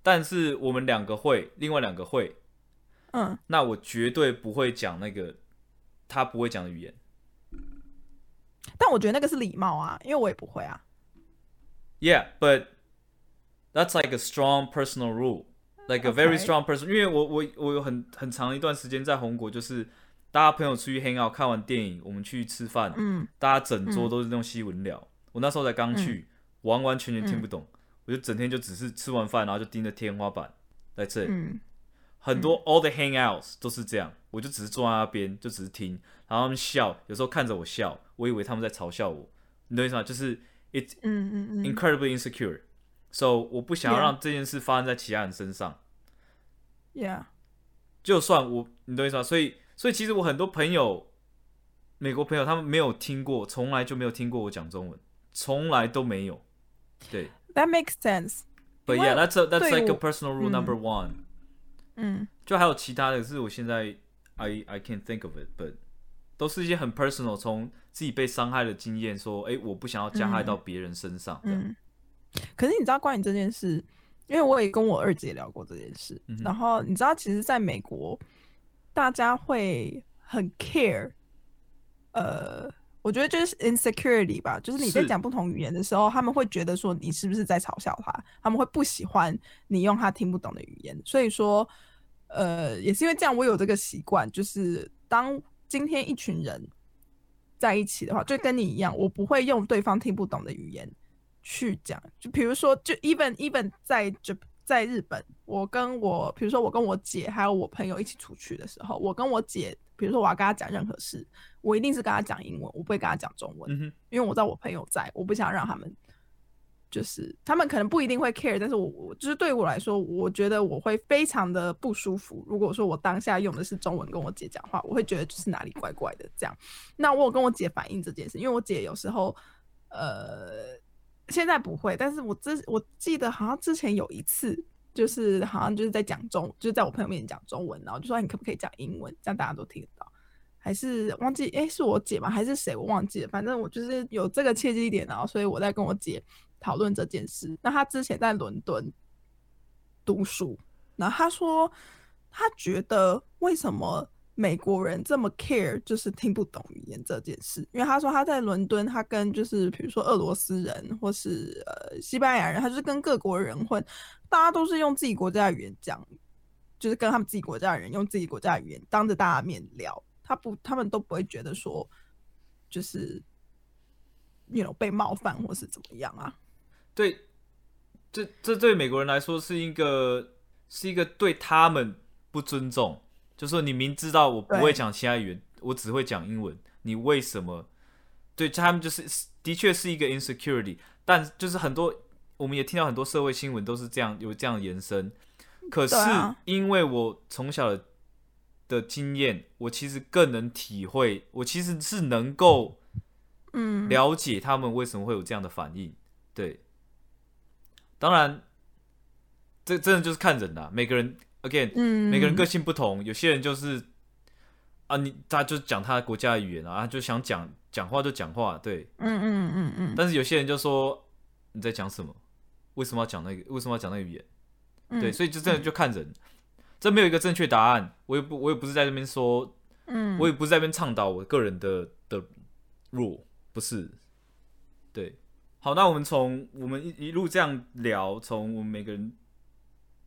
但是我们两个会，另外两个会，嗯，那我绝对不会讲那个他不会讲的语言，但我觉得那个是礼貌啊，因为我也不会啊，yeah，but that's like a strong personal rule。Like a very strong person，因为我我我有很很长一段时间在红国，就是大家朋友出去 hang out，看完电影，我们去吃饭，嗯，大家整桌都是用西文聊。我那时候才刚去，完完全全听不懂，我就整天就只是吃完饭，然后就盯着天花板。在这里。很多 all the hangouts 都是这样，我就只是坐在那边，就只是听，然后他们笑，有时候看着我笑，我以为他们在嘲笑我，你懂意思吗？就是 it 嗯嗯嗯 incredibly insecure。So 我不想要让这件事发生在其他人身上。Yeah，就算我，你懂意思吗？所以，所以其实我很多朋友，美国朋友，他们没有听过，从来就没有听过我讲中文，从来都没有。对，That makes sense. But yeah, that's a, that's like a personal rule number one. 嗯，就还有其他的是，我现在 I I can't think of it, but 都是一些很 personal，从自己被伤害的经验，说，哎，我不想要加害到别人身上。嗯。可是你知道关于这件事，因为我也跟我二姐聊过这件事。然后你知道，其实在美国，大家会很 care，呃，我觉得就是 insecurity 吧，就是你在讲不同语言的时候，他们会觉得说你是不是在嘲笑他，他们会不喜欢你用他听不懂的语言。所以说，呃，也是因为这样，我有这个习惯，就是当今天一群人在一起的话，就跟你一样，我不会用对方听不懂的语言。去讲，就比如说，就 even even 在就在日本，我跟我，比如说我跟我姐还有我朋友一起出去的时候，我跟我姐，比如说我要跟她讲任何事，我一定是跟她讲英文，我不会跟她讲中文，因为我知道我朋友在，我不想让他们，就是他们可能不一定会 care，但是我我就是对我来说，我觉得我会非常的不舒服。如果说我当下用的是中文跟我姐讲话，我会觉得就是哪里怪怪的这样。那我有跟我姐反映这件事，因为我姐有时候，呃。现在不会，但是我之我记得好像之前有一次，就是好像就是在讲中，就是在我朋友面前讲中文，然后就说你可不可以讲英文，这样大家都听得到。还是忘记哎，是我姐吗？还是谁？我忘记了。反正我就是有这个切记一点，然后所以我在跟我姐讨论这件事。那她之前在伦敦读书，然后她说她觉得为什么？美国人这么 care 就是听不懂语言这件事，因为他说他在伦敦，他跟就是比如说俄罗斯人或是呃西班牙人，他就是跟各国人混，大家都是用自己国家的语言讲，就是跟他们自己国家的人用自己国家的语言当着大家面聊，他不他们都不会觉得说，就是，know 被冒犯或是怎么样啊？对，这这对美国人来说是一个是一个对他们不尊重，就说你明知道我不会讲其他语言，我只会讲英文，你为什么？对他们就是的确是一个 insecurity，但就是很多我们也听到很多社会新闻都是这样有这样延伸。可是因为我从小的的经验，我其实更能体会，我其实是能够嗯了解他们为什么会有这样的反应。对，当然这真的就是看人的，每个人 again，嗯，每个人个性不同，有些人就是啊，你他就讲他国家的语言啊，就想讲。讲话就讲话，对，嗯嗯嗯嗯。但是有些人就说你在讲什么？为什么要讲那个？为什么要讲那个语言？对，所以就真的就看人，这没有一个正确答案。我也不，我也不是在这边说，嗯，我也不是在那边倡导我个人的的 rule，不是。对，好，那我们从我们一一路这样聊，从我们每个人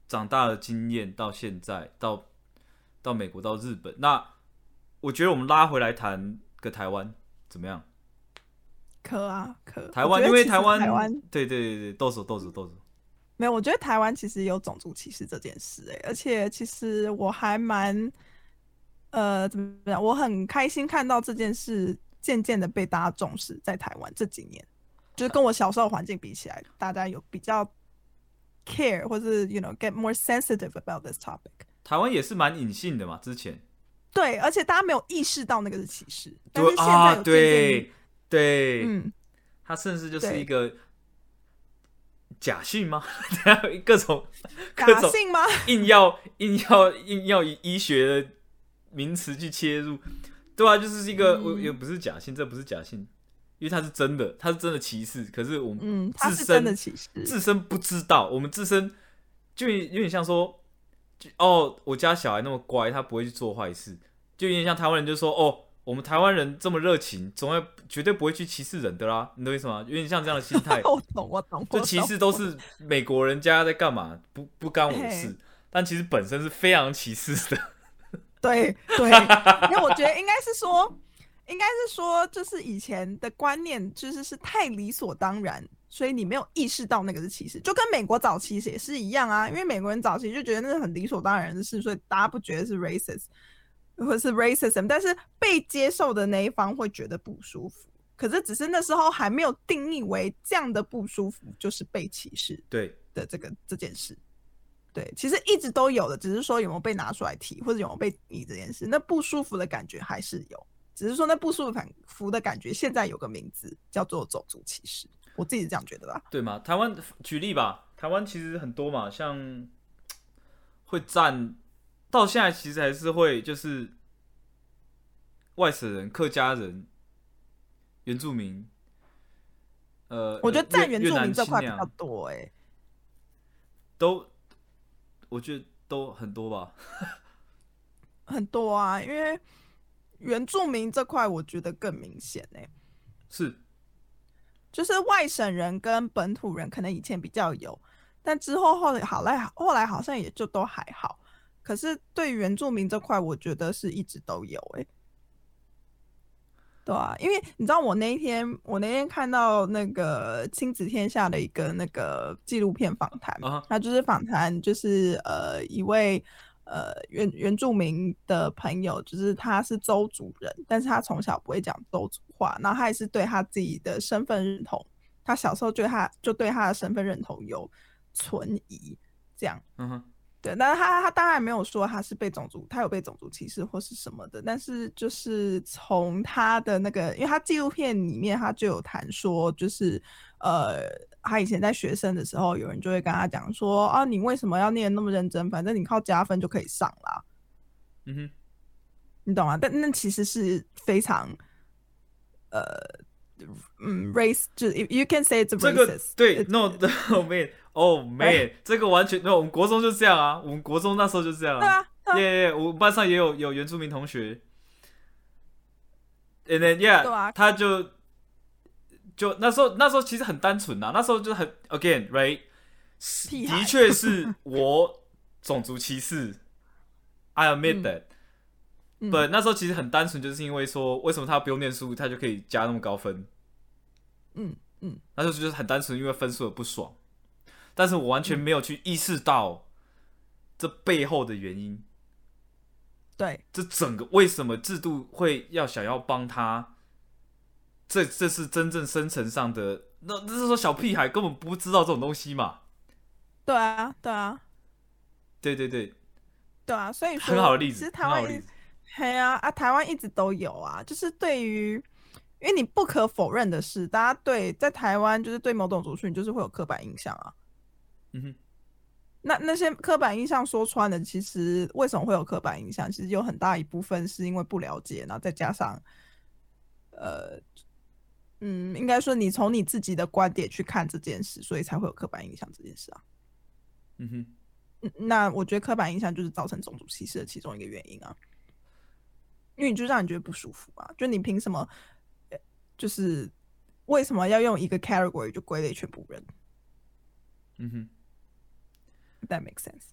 长大的经验到现在，到到美国，到日本，那我觉得我们拉回来谈个台湾。怎么样？可啊，可台湾，因为台湾，台湾，对对对对，豆子豆子豆子，没有，我觉得台湾其实有种族歧视这件事，哎，而且其实我还蛮，呃，怎么样？我很开心看到这件事渐渐的被大家重视，在台湾这几年，就是跟我小时候环境比起来，大家有比较 care 或是 you know get more sensitive about this topic。台湾也是蛮隐性的嘛，之前。对，而且大家没有意识到那个是歧视，但是现在有对对，嗯，他甚至就是一个假性吗？各种假性吗？硬要硬要硬要以医学的名词去切入，对啊，就是一个我也不是假性，这不是假性，因为他是真的，他是真的歧视。可是我们自身的歧视，自身不知道，我们自身就有点像说。哦，我家小孩那么乖，他不会去做坏事，就有点像台湾人，就说哦，我们台湾人这么热情，总会绝对不会去歧视人的啦，你懂意思吗？有点像这样的心态。我懂，我懂。就歧视都是美国人家在干嘛，不不干我的事，但其实本身是非常歧视的。对对，因为我觉得应该是说，应该是说，就是以前的观念就是是太理所当然。所以你没有意识到那个是歧视，就跟美国早期也是一样啊。因为美国人早期就觉得那是很理所当然的事，所以大家不觉得是 racist 或是 racism，但是被接受的那一方会觉得不舒服。可是只是那时候还没有定义为这样的不舒服就是被歧视，对的这个这件事。对，其实一直都有的，只是说有没有被拿出来提，或者有没有被提这件事。那不舒服的感觉还是有，只是说那不舒服的感觉现在有个名字叫做种族歧视。我自己是这样觉得吧，对吗？台湾举例吧，台湾其实很多嘛，像会占到现在，其实还是会就是外省人、客家人、原住民，呃，我觉得占原住民这块比较多哎，都我觉得都很多吧，很多啊，因为原住民这块我觉得更明显哎，是。就是外省人跟本土人可能以前比较有，但之后后来好来后来好像也就都还好。可是对原住民这块，我觉得是一直都有哎，对啊，因为你知道我那一天我那天看到那个亲子天下的一个那个纪录片访谈，他就是访谈就是呃一位。呃，原原住民的朋友，就是他是周族人，但是他从小不会讲周族话，然后他也是对他自己的身份认同，他小时候就他就对他的身份认同有存疑，这样，嗯哼。对，但是他他当然没有说他是被种族，他有被种族歧视或是什么的，但是就是从他的那个，因为他纪录片里面他就有谈说，就是呃，他以前在学生的时候，有人就会跟他讲说，啊，你为什么要念那么认真？反正你靠加分就可以上啦。嗯哼，你懂吗？但那其实是非常，呃，嗯，race 就是 you can say it's racist，对，no no man。哦，man，这个完全，那我们国中就这样啊，我们国中那时候就这样啊，耶耶，我们班上也有有原住民同学，and then yeah，他就就那时候那时候其实很单纯呐，那时候就很 again，right，的确是我种族歧视，I admit that，不，那时候其实很单纯，就是因为说为什么他不用念书，他就可以加那么高分。嗯嗯，那时候就是很单纯，因为分数的不爽。但是我完全没有去意识到这背后的原因。对，这整个为什么制度会要想要帮他？这这是真正深层上的，那那是说小屁孩根本不知道这种东西嘛？对啊，对啊，对对对，对啊，所以说很好的例子，其实台湾，嘿啊啊，台湾一直都有啊，就是对于，因为你不可否认的是，大家对在台湾就是对某种族群就是会有刻板印象啊。嗯哼，那那些刻板印象说穿了，其实为什么会有刻板印象？其实有很大一部分是因为不了解，然后再加上，呃。嗯，应该说你从你自己的观点去看这件事，所以才会有刻板印象这件事啊。嗯哼，那我觉得刻板印象就是造成种族歧视的其中一个原因啊，因为你就让你觉得不舒服啊，就你凭什么，就是为什么要用一个 category 就归类全部人？嗯哼，That makes sense。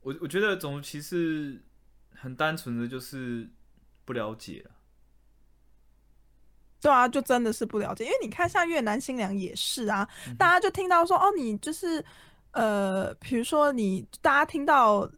我我觉得种族歧视很单纯的就是不了解啊。对啊，就真的是不了解，因为你看，像越南新娘也是啊，大家就听到说，哦，你就是，呃，比如说你，大家听到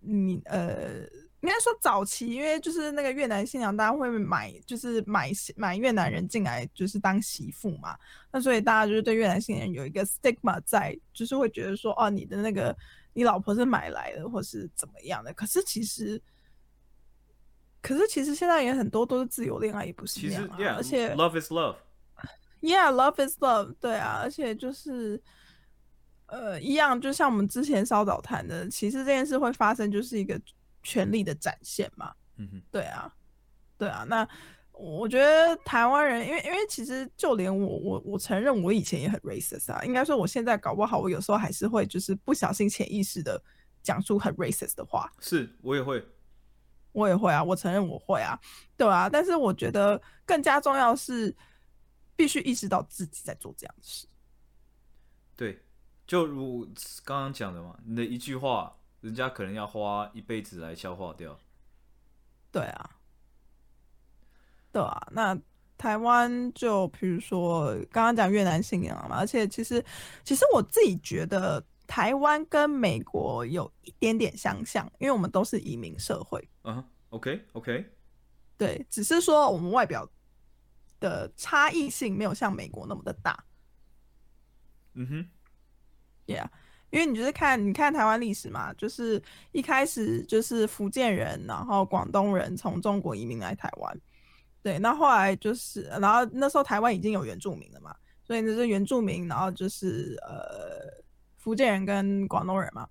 你，呃，应该说早期，因为就是那个越南新娘，大家会买，就是买买越南人进来，就是当媳妇嘛，那所以大家就是对越南新娘有一个 stigma 在，就是会觉得说，哦，你的那个你老婆是买来的，或是怎么样的，可是其实。可是其实现在也很多都是自由恋爱，也不是这样啊。而且，love is love，yeah，love is love，对啊。而且就是，呃，一样，就像我们之前稍早谈的，其实这件事会发生，就是一个权力的展现嘛。嗯哼，对啊，对啊。那我觉得台湾人，因为因为其实就连我我我承认我以前也很 racist 啊。应该说我现在搞不好，我有时候还是会就是不小心潜意识的讲出很 racist 的话。是我也会。我也会啊，我承认我会啊，对啊，但是我觉得更加重要是必须意识到自己在做这样的事。对，就如刚刚讲的嘛，你的一句话，人家可能要花一辈子来消化掉。对啊，对啊，那台湾就比如说刚刚讲越南信仰嘛，而且其实其实我自己觉得台湾跟美国有一点点相像，因为我们都是移民社会。嗯，OK，OK，对，只是说我们外表的差异性没有像美国那么的大。嗯哼，Yeah，因为你就是看，你看台湾历史嘛，就是一开始就是福建人，然后广东人从中国移民来台湾，对，那后来就是，然后那时候台湾已经有原住民了嘛，所以那是原住民，然后就是呃福建人跟广东人嘛。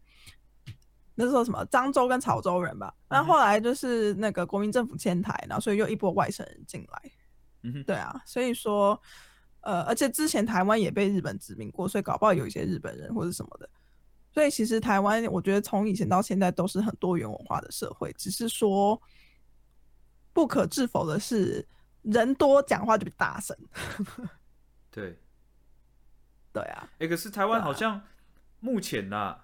那时候什么漳州跟潮州人吧，那后来就是那个国民政府迁台，然后所以又一波外省人进来。嗯，对啊，所以说，呃，而且之前台湾也被日本殖民过，所以搞不好有一些日本人或者什么的。所以其实台湾，我觉得从以前到现在都是很多元文化的社会，只是说不可置否的是，人多讲话就比大声。对，对啊。哎，可是台湾好像目前呐。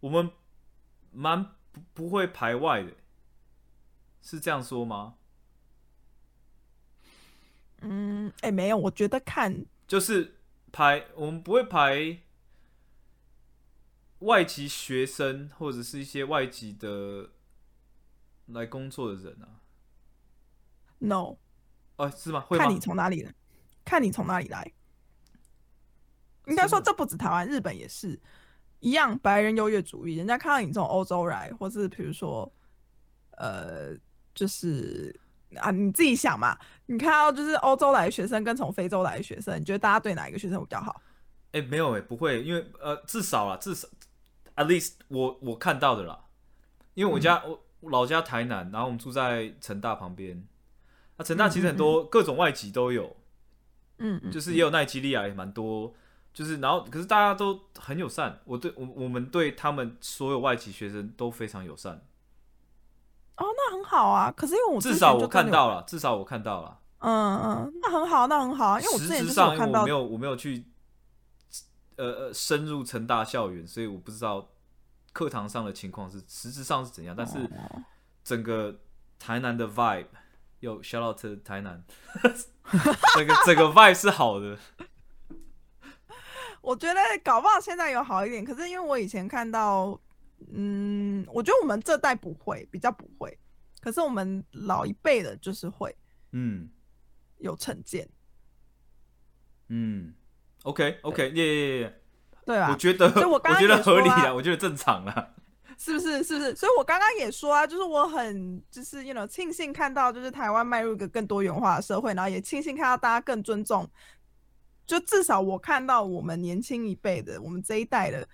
我们蛮不不会排外的，是这样说吗？嗯，哎，没有，我觉得看就是排，我们不会排外籍学生或者是一些外籍的来工作的人啊。No，哦，是吗？看你从哪里来，看你从哪里来。应该说，这不止台湾，日本也是。一样白人优越主义，人家看到你从欧洲来，或是比如说，呃，就是啊，你自己想嘛，你看到就是欧洲来的学生跟从非洲来的学生，你觉得大家对哪一个学生比较好？哎，没有哎，不会，因为呃，至少啊，至少 at least 我我看到的啦，因为我家我老家台南，然后我们住在成大旁边，那成大其实很多各种外籍都有，嗯，就是也有奈及利亚也蛮多。就是，然后可是大家都很友善，我对我我们对他们所有外籍学生都非常友善。哦，那很好啊。可是因为我至少我看到了，至少我看到了。嗯嗯，那很好，那很好啊。因为我之前就是看到，没有我没有去，呃呃，深入成大校园，所以我不知道课堂上的情况是实质上是怎样，但是整个台南的 vibe 有 shout out to 台南，整个整个 vibe 是好的。我觉得搞不好现在有好一点，可是因为我以前看到，嗯，我觉得我们这代不会，比较不会，可是我们老一辈的就是会，嗯有成见，嗯，OK OK，耶耶耶，对吧？我觉得我刚刚觉得合理啊，我觉得正常啊。是不是？是不是？所以我刚刚也说啊，就是我很就是，you know，庆幸看到就是台湾迈入一个更多元化的社会，然后也庆幸看到大家更尊重，就至少我看到我们年轻一辈的，我们这一代的，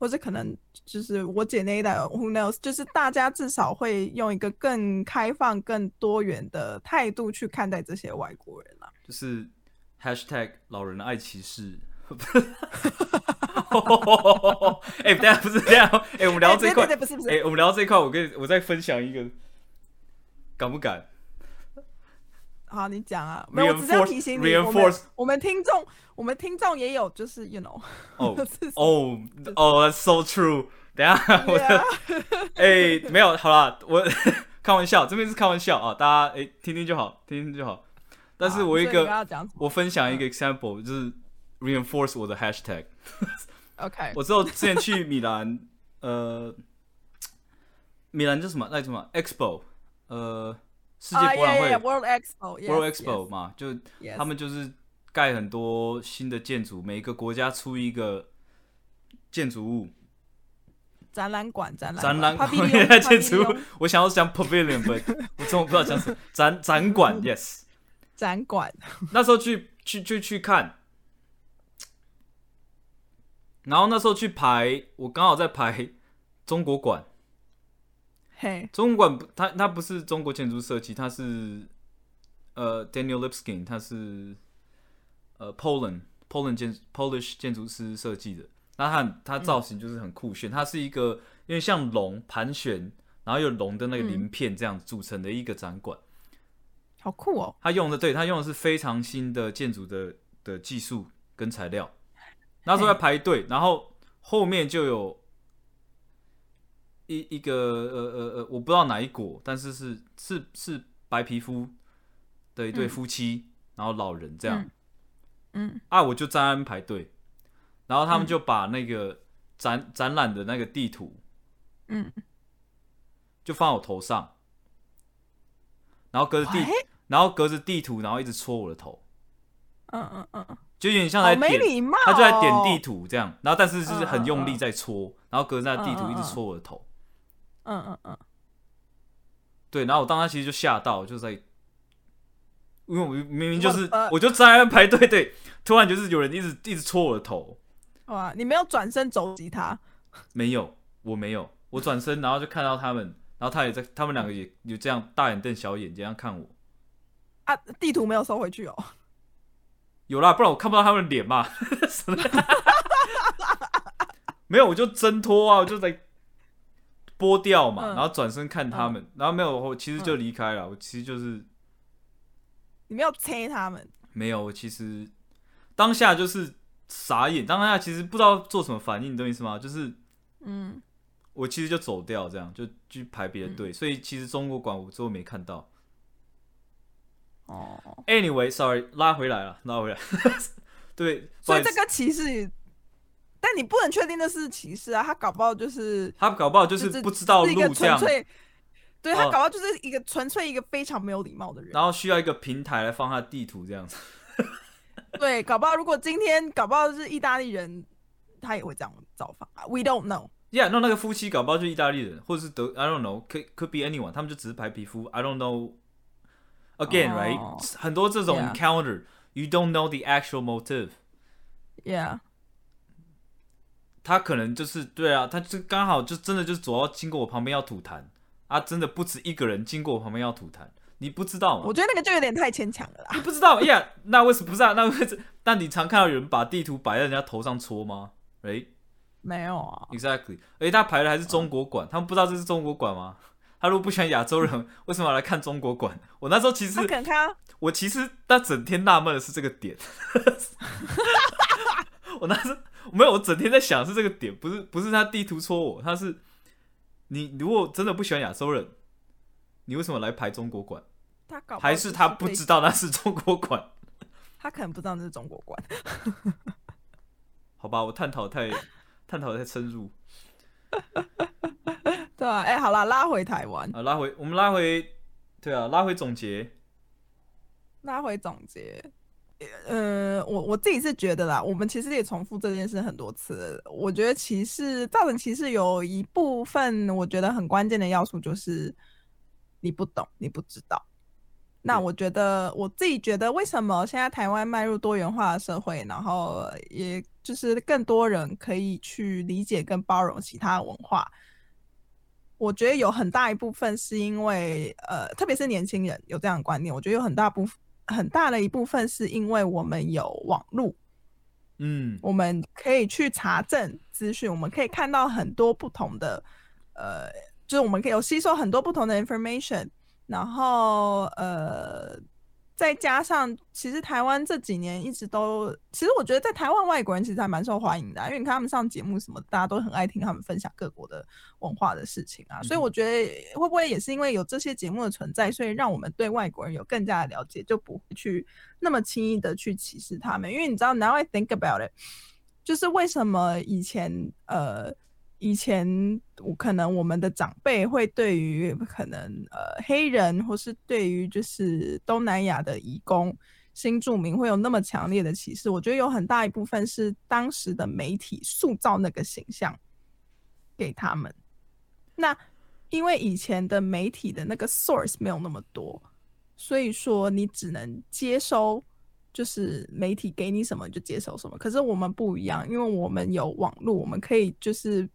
或者可能就是我姐那一代，who knows，就是大家至少会用一个更开放、更多元的态度去看待这些外国人了。就是 hashtag 老人爱歧视。哎，大家不是这样，哎，我们聊这一块，哎，我们聊这一块，我跟我再分享一个，敢不敢？好，你讲啊，没有，我只是要提醒你，我们我们听众，我们听众也有，就是 you know，哦 哦哦，so true。等下我的，哎，没有，好了，我 开玩笑，这边是开玩笑啊，大家哎听听就好，听听就好。但是我一个，我分享一个 example，就是 reinforce 我的 hashtag。OK，我之后之前去米兰，呃，米兰叫什么？那什么 Expo，呃，世界博览会，World Expo，World Expo 嘛，就他们就是盖很多新的建筑，每个国家出一个建筑物，展览馆，展览展览馆，建筑物。我想要讲 Pavilion，不，我真的不知道讲什么，展展馆，Yes，展馆。那时候去去就去看。然后那时候去排，我刚好在排中国馆。嘿，中国馆它它不是中国建筑设计，它是呃 Daniel Lipskin，他是呃 Poland Poland 建 Polish 建筑师设计的。那它它造型就是很酷炫，它是一个因为像龙盘旋，然后有龙的那个鳞片这样组成的一个展馆。好酷哦！他用的对他用的是非常新的建筑的的技术跟材料。那时候在排队，然后后面就有一一个呃呃呃，我不知道哪一国，但是是是是白皮肤的一对夫妻，然后老人这样，嗯，啊，我就在那边排队，然后他们就把那个展展览的那个地图，嗯，就放我头上，然后隔着地，然后隔着地图，然后一直戳我的头，嗯嗯嗯。就有点像在点，他就在点地图这样，然后但是就是很用力在戳，然后隔着那地图一直戳我的头。嗯嗯嗯。对，然后我当时其实就吓到，就在，因为我明明就是，我就在那排队，对，突然就是有人一直一直戳我的头。哇，你没有转身走击他？没有，我没有，我转身，然后就看到他们，然后他也在，他们两个也有这样大眼瞪小眼这样看我。啊，地图没有收回去哦。有啦，不然我看不到他们的脸嘛。没有，我就挣脱啊，我就在剥掉嘛，然后转身看他们，然后没有，我其实就离开了。我其实就是你没有催他们，没有，我其实当下就是傻眼，当下其实不知道做什么反应，你懂意思吗？就是嗯，我其实就走掉，这样就去排别的队，所以其实中国馆我最后没看到。哦，Anyway，Sorry，拉回来了，拉回来。对，所以这个歧视，但你不能确定那是歧视啊，他搞不好就是他搞不好就是不知道路这样，对他搞不好就是一个纯粹一个非常没有礼貌的人，然后需要一个平台来放他的地图这样子。对，搞不好如果今天搞不好是意大利人，他也会这样造访啊，We don't know。Yeah，那那个夫妻搞不好就意大利人，或者是德，I don't know，could could be anyone，他们就只是白皮肤，I don't know。Again, right？很多这种 encounter，you don't know the actual motive。Yeah。他可能就是对啊，他就刚好就真的就是走到经过我旁边要吐痰啊，真的不止一个人经过我旁边要吐痰，你不知道吗？我觉得那个就有点太牵强了啦。你不知道呀？那为什么不是啊？那为什？但你常看到有人把地图摆在人家头上戳吗？哎，没有啊。Exactly。而且他排的还是中国馆，他们不知道这是中国馆吗？他如果不喜欢亚洲人，为什么要来看中国馆？我那时候其实，看我其实那整天纳闷的是这个点。我那时没有，我整天在想是这个点，不是不是他地图戳我，他是你如果真的不喜欢亚洲人，你为什么来排中国馆？他搞还是他不知道那是中国馆？他可能不知道那是中国馆。好吧，我探讨太探讨太深入。对啊，哎，好啦，拉回台湾啊，拉回我们拉回，对啊，拉回总结，拉回总结。呃，我我自己是觉得啦，我们其实也重复这件事很多次。我觉得歧视造成歧视有一部分，我觉得很关键的要素就是你不懂，你不知道。那我觉得我自己觉得，为什么现在台湾迈入多元化的社会，然后也就是更多人可以去理解跟包容其他文化？我觉得有很大一部分是因为，呃，特别是年轻人有这样的观念。我觉得有很大部分。很大的一部分是因为我们有网络，嗯，我们可以去查证资讯，我们可以看到很多不同的，呃，就是我们可以有吸收很多不同的 information，然后呃。再加上，其实台湾这几年一直都，其实我觉得在台湾外国人其实还蛮受欢迎的，因为你看他们上节目什么，大家都很爱听他们分享各国的文化的事情啊。所以我觉得会不会也是因为有这些节目的存在，所以让我们对外国人有更加的了解，就不会去那么轻易的去歧视他们。因为你知道，Now I think about it，就是为什么以前呃。以前我可能我们的长辈会对于可能呃黑人或是对于就是东南亚的移工新住民会有那么强烈的歧视，我觉得有很大一部分是当时的媒体塑造那个形象给他们。那因为以前的媒体的那个 source 没有那么多，所以说你只能接收就是媒体给你什么就接收什么。可是我们不一样，因为我们有网络，我们可以就是。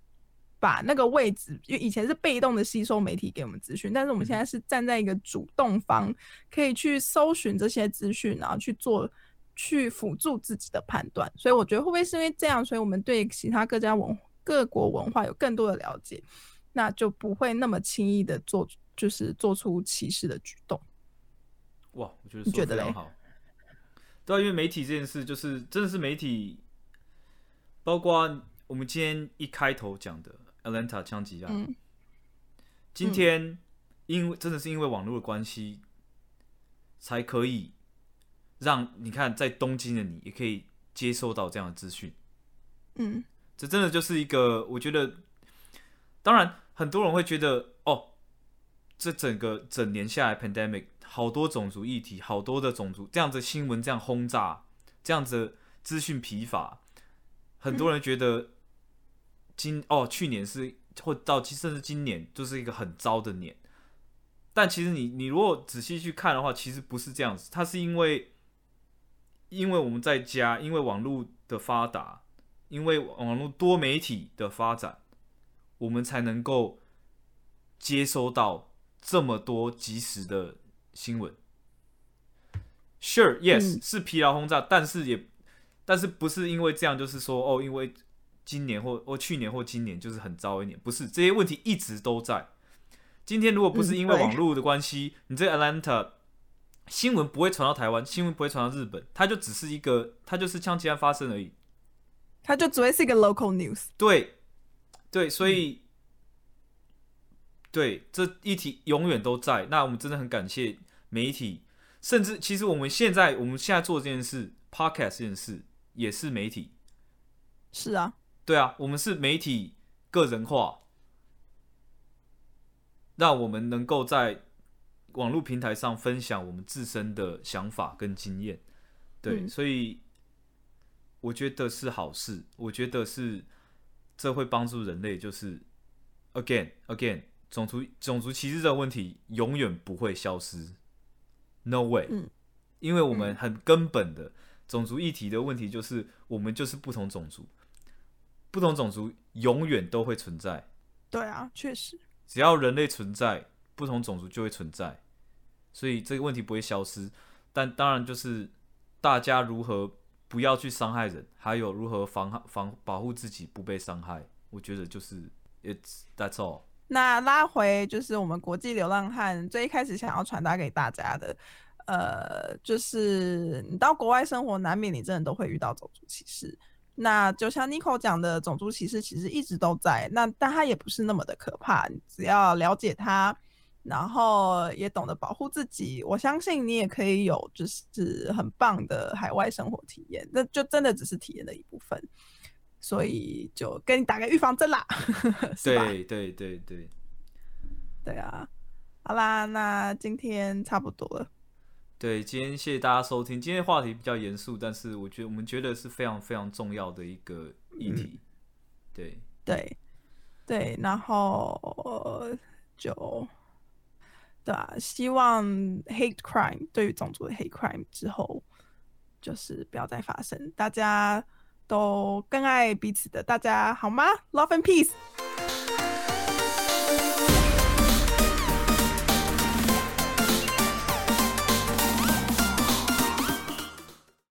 把那个位置，因为以前是被动的吸收媒体给我们资讯，但是我们现在是站在一个主动方，可以去搜寻这些资讯，然后去做去辅助自己的判断。所以我觉得会不会是因为这样，所以我们对其他各家文各国文化有更多的了解，那就不会那么轻易的做，就是做出歧视的举动。哇，我觉得你觉得嘞？好，对，因为媒体这件事，就是真的是媒体，包括我们今天一开头讲的。Atlanta 枪击案，今天因为真的是因为网络的关系，才可以让你看在东京的你也可以接收到这样的资讯。嗯，这真的就是一个，我觉得，当然很多人会觉得，哦，这整个整年下来，pandemic 好多种族议题，好多的种族这样子新闻这样轰炸，这样子资讯疲乏，很多人觉得。今哦，去年是或到甚至今年就是一个很糟的年，但其实你你如果仔细去看的话，其实不是这样子，它是因为因为我们在家，因为网络的发达，因为网络多媒体的发展，我们才能够接收到这么多及时的新闻。Sure, yes，是疲劳轰炸，但是也但是不是因为这样，就是说哦，因为。今年或或去年或今年就是很糟一年，不是这些问题一直都在。今天如果不是因为网络的关系，你这 Atlanta 新闻不会传到台湾，新闻不会传到日本，它就只是一个，它就是枪击案发生而已，它就只会是一个 local news。对，对，所以对这一题永远都在。那我们真的很感谢媒体，甚至其实我们现在我们现在做这件事，podcast 这件事也是媒体。是啊。对啊，我们是媒体个人化，让我们能够在网络平台上分享我们自身的想法跟经验。对，所以我觉得是好事。我觉得是这会帮助人类，就是 again again 种族种族歧视这个问题永远不会消失，no way。嗯，因为我们很根本的种族议题的问题就是我们就是不同种族。不同种族永远都会存在。对啊，确实。只要人类存在，不同种族就会存在，所以这个问题不会消失。但当然，就是大家如何不要去伤害人，还有如何防防保护自己不被伤害，我觉得就是 it's that's all。那拉回就是我们国际流浪汉最一开始想要传达给大家的，呃，就是你到国外生活，难免你真的都会遇到种族歧视。那就像 Nico 讲的，种族歧视其实一直都在，那但它也不是那么的可怕，只要了解它，然后也懂得保护自己，我相信你也可以有就是很棒的海外生活体验，那就真的只是体验的一部分，所以就跟你打个预防针啦，对对对对，对啊，好啦，那今天差不多了。对，今天谢谢大家收听。今天话题比较严肃，但是我觉得我们觉得是非常非常重要的一个议题。对对对，然后就对啊，希望 hate crime 对于种族的 hate crime 之后，就是不要再发生，大家都更爱彼此的，大家好吗？Love and peace。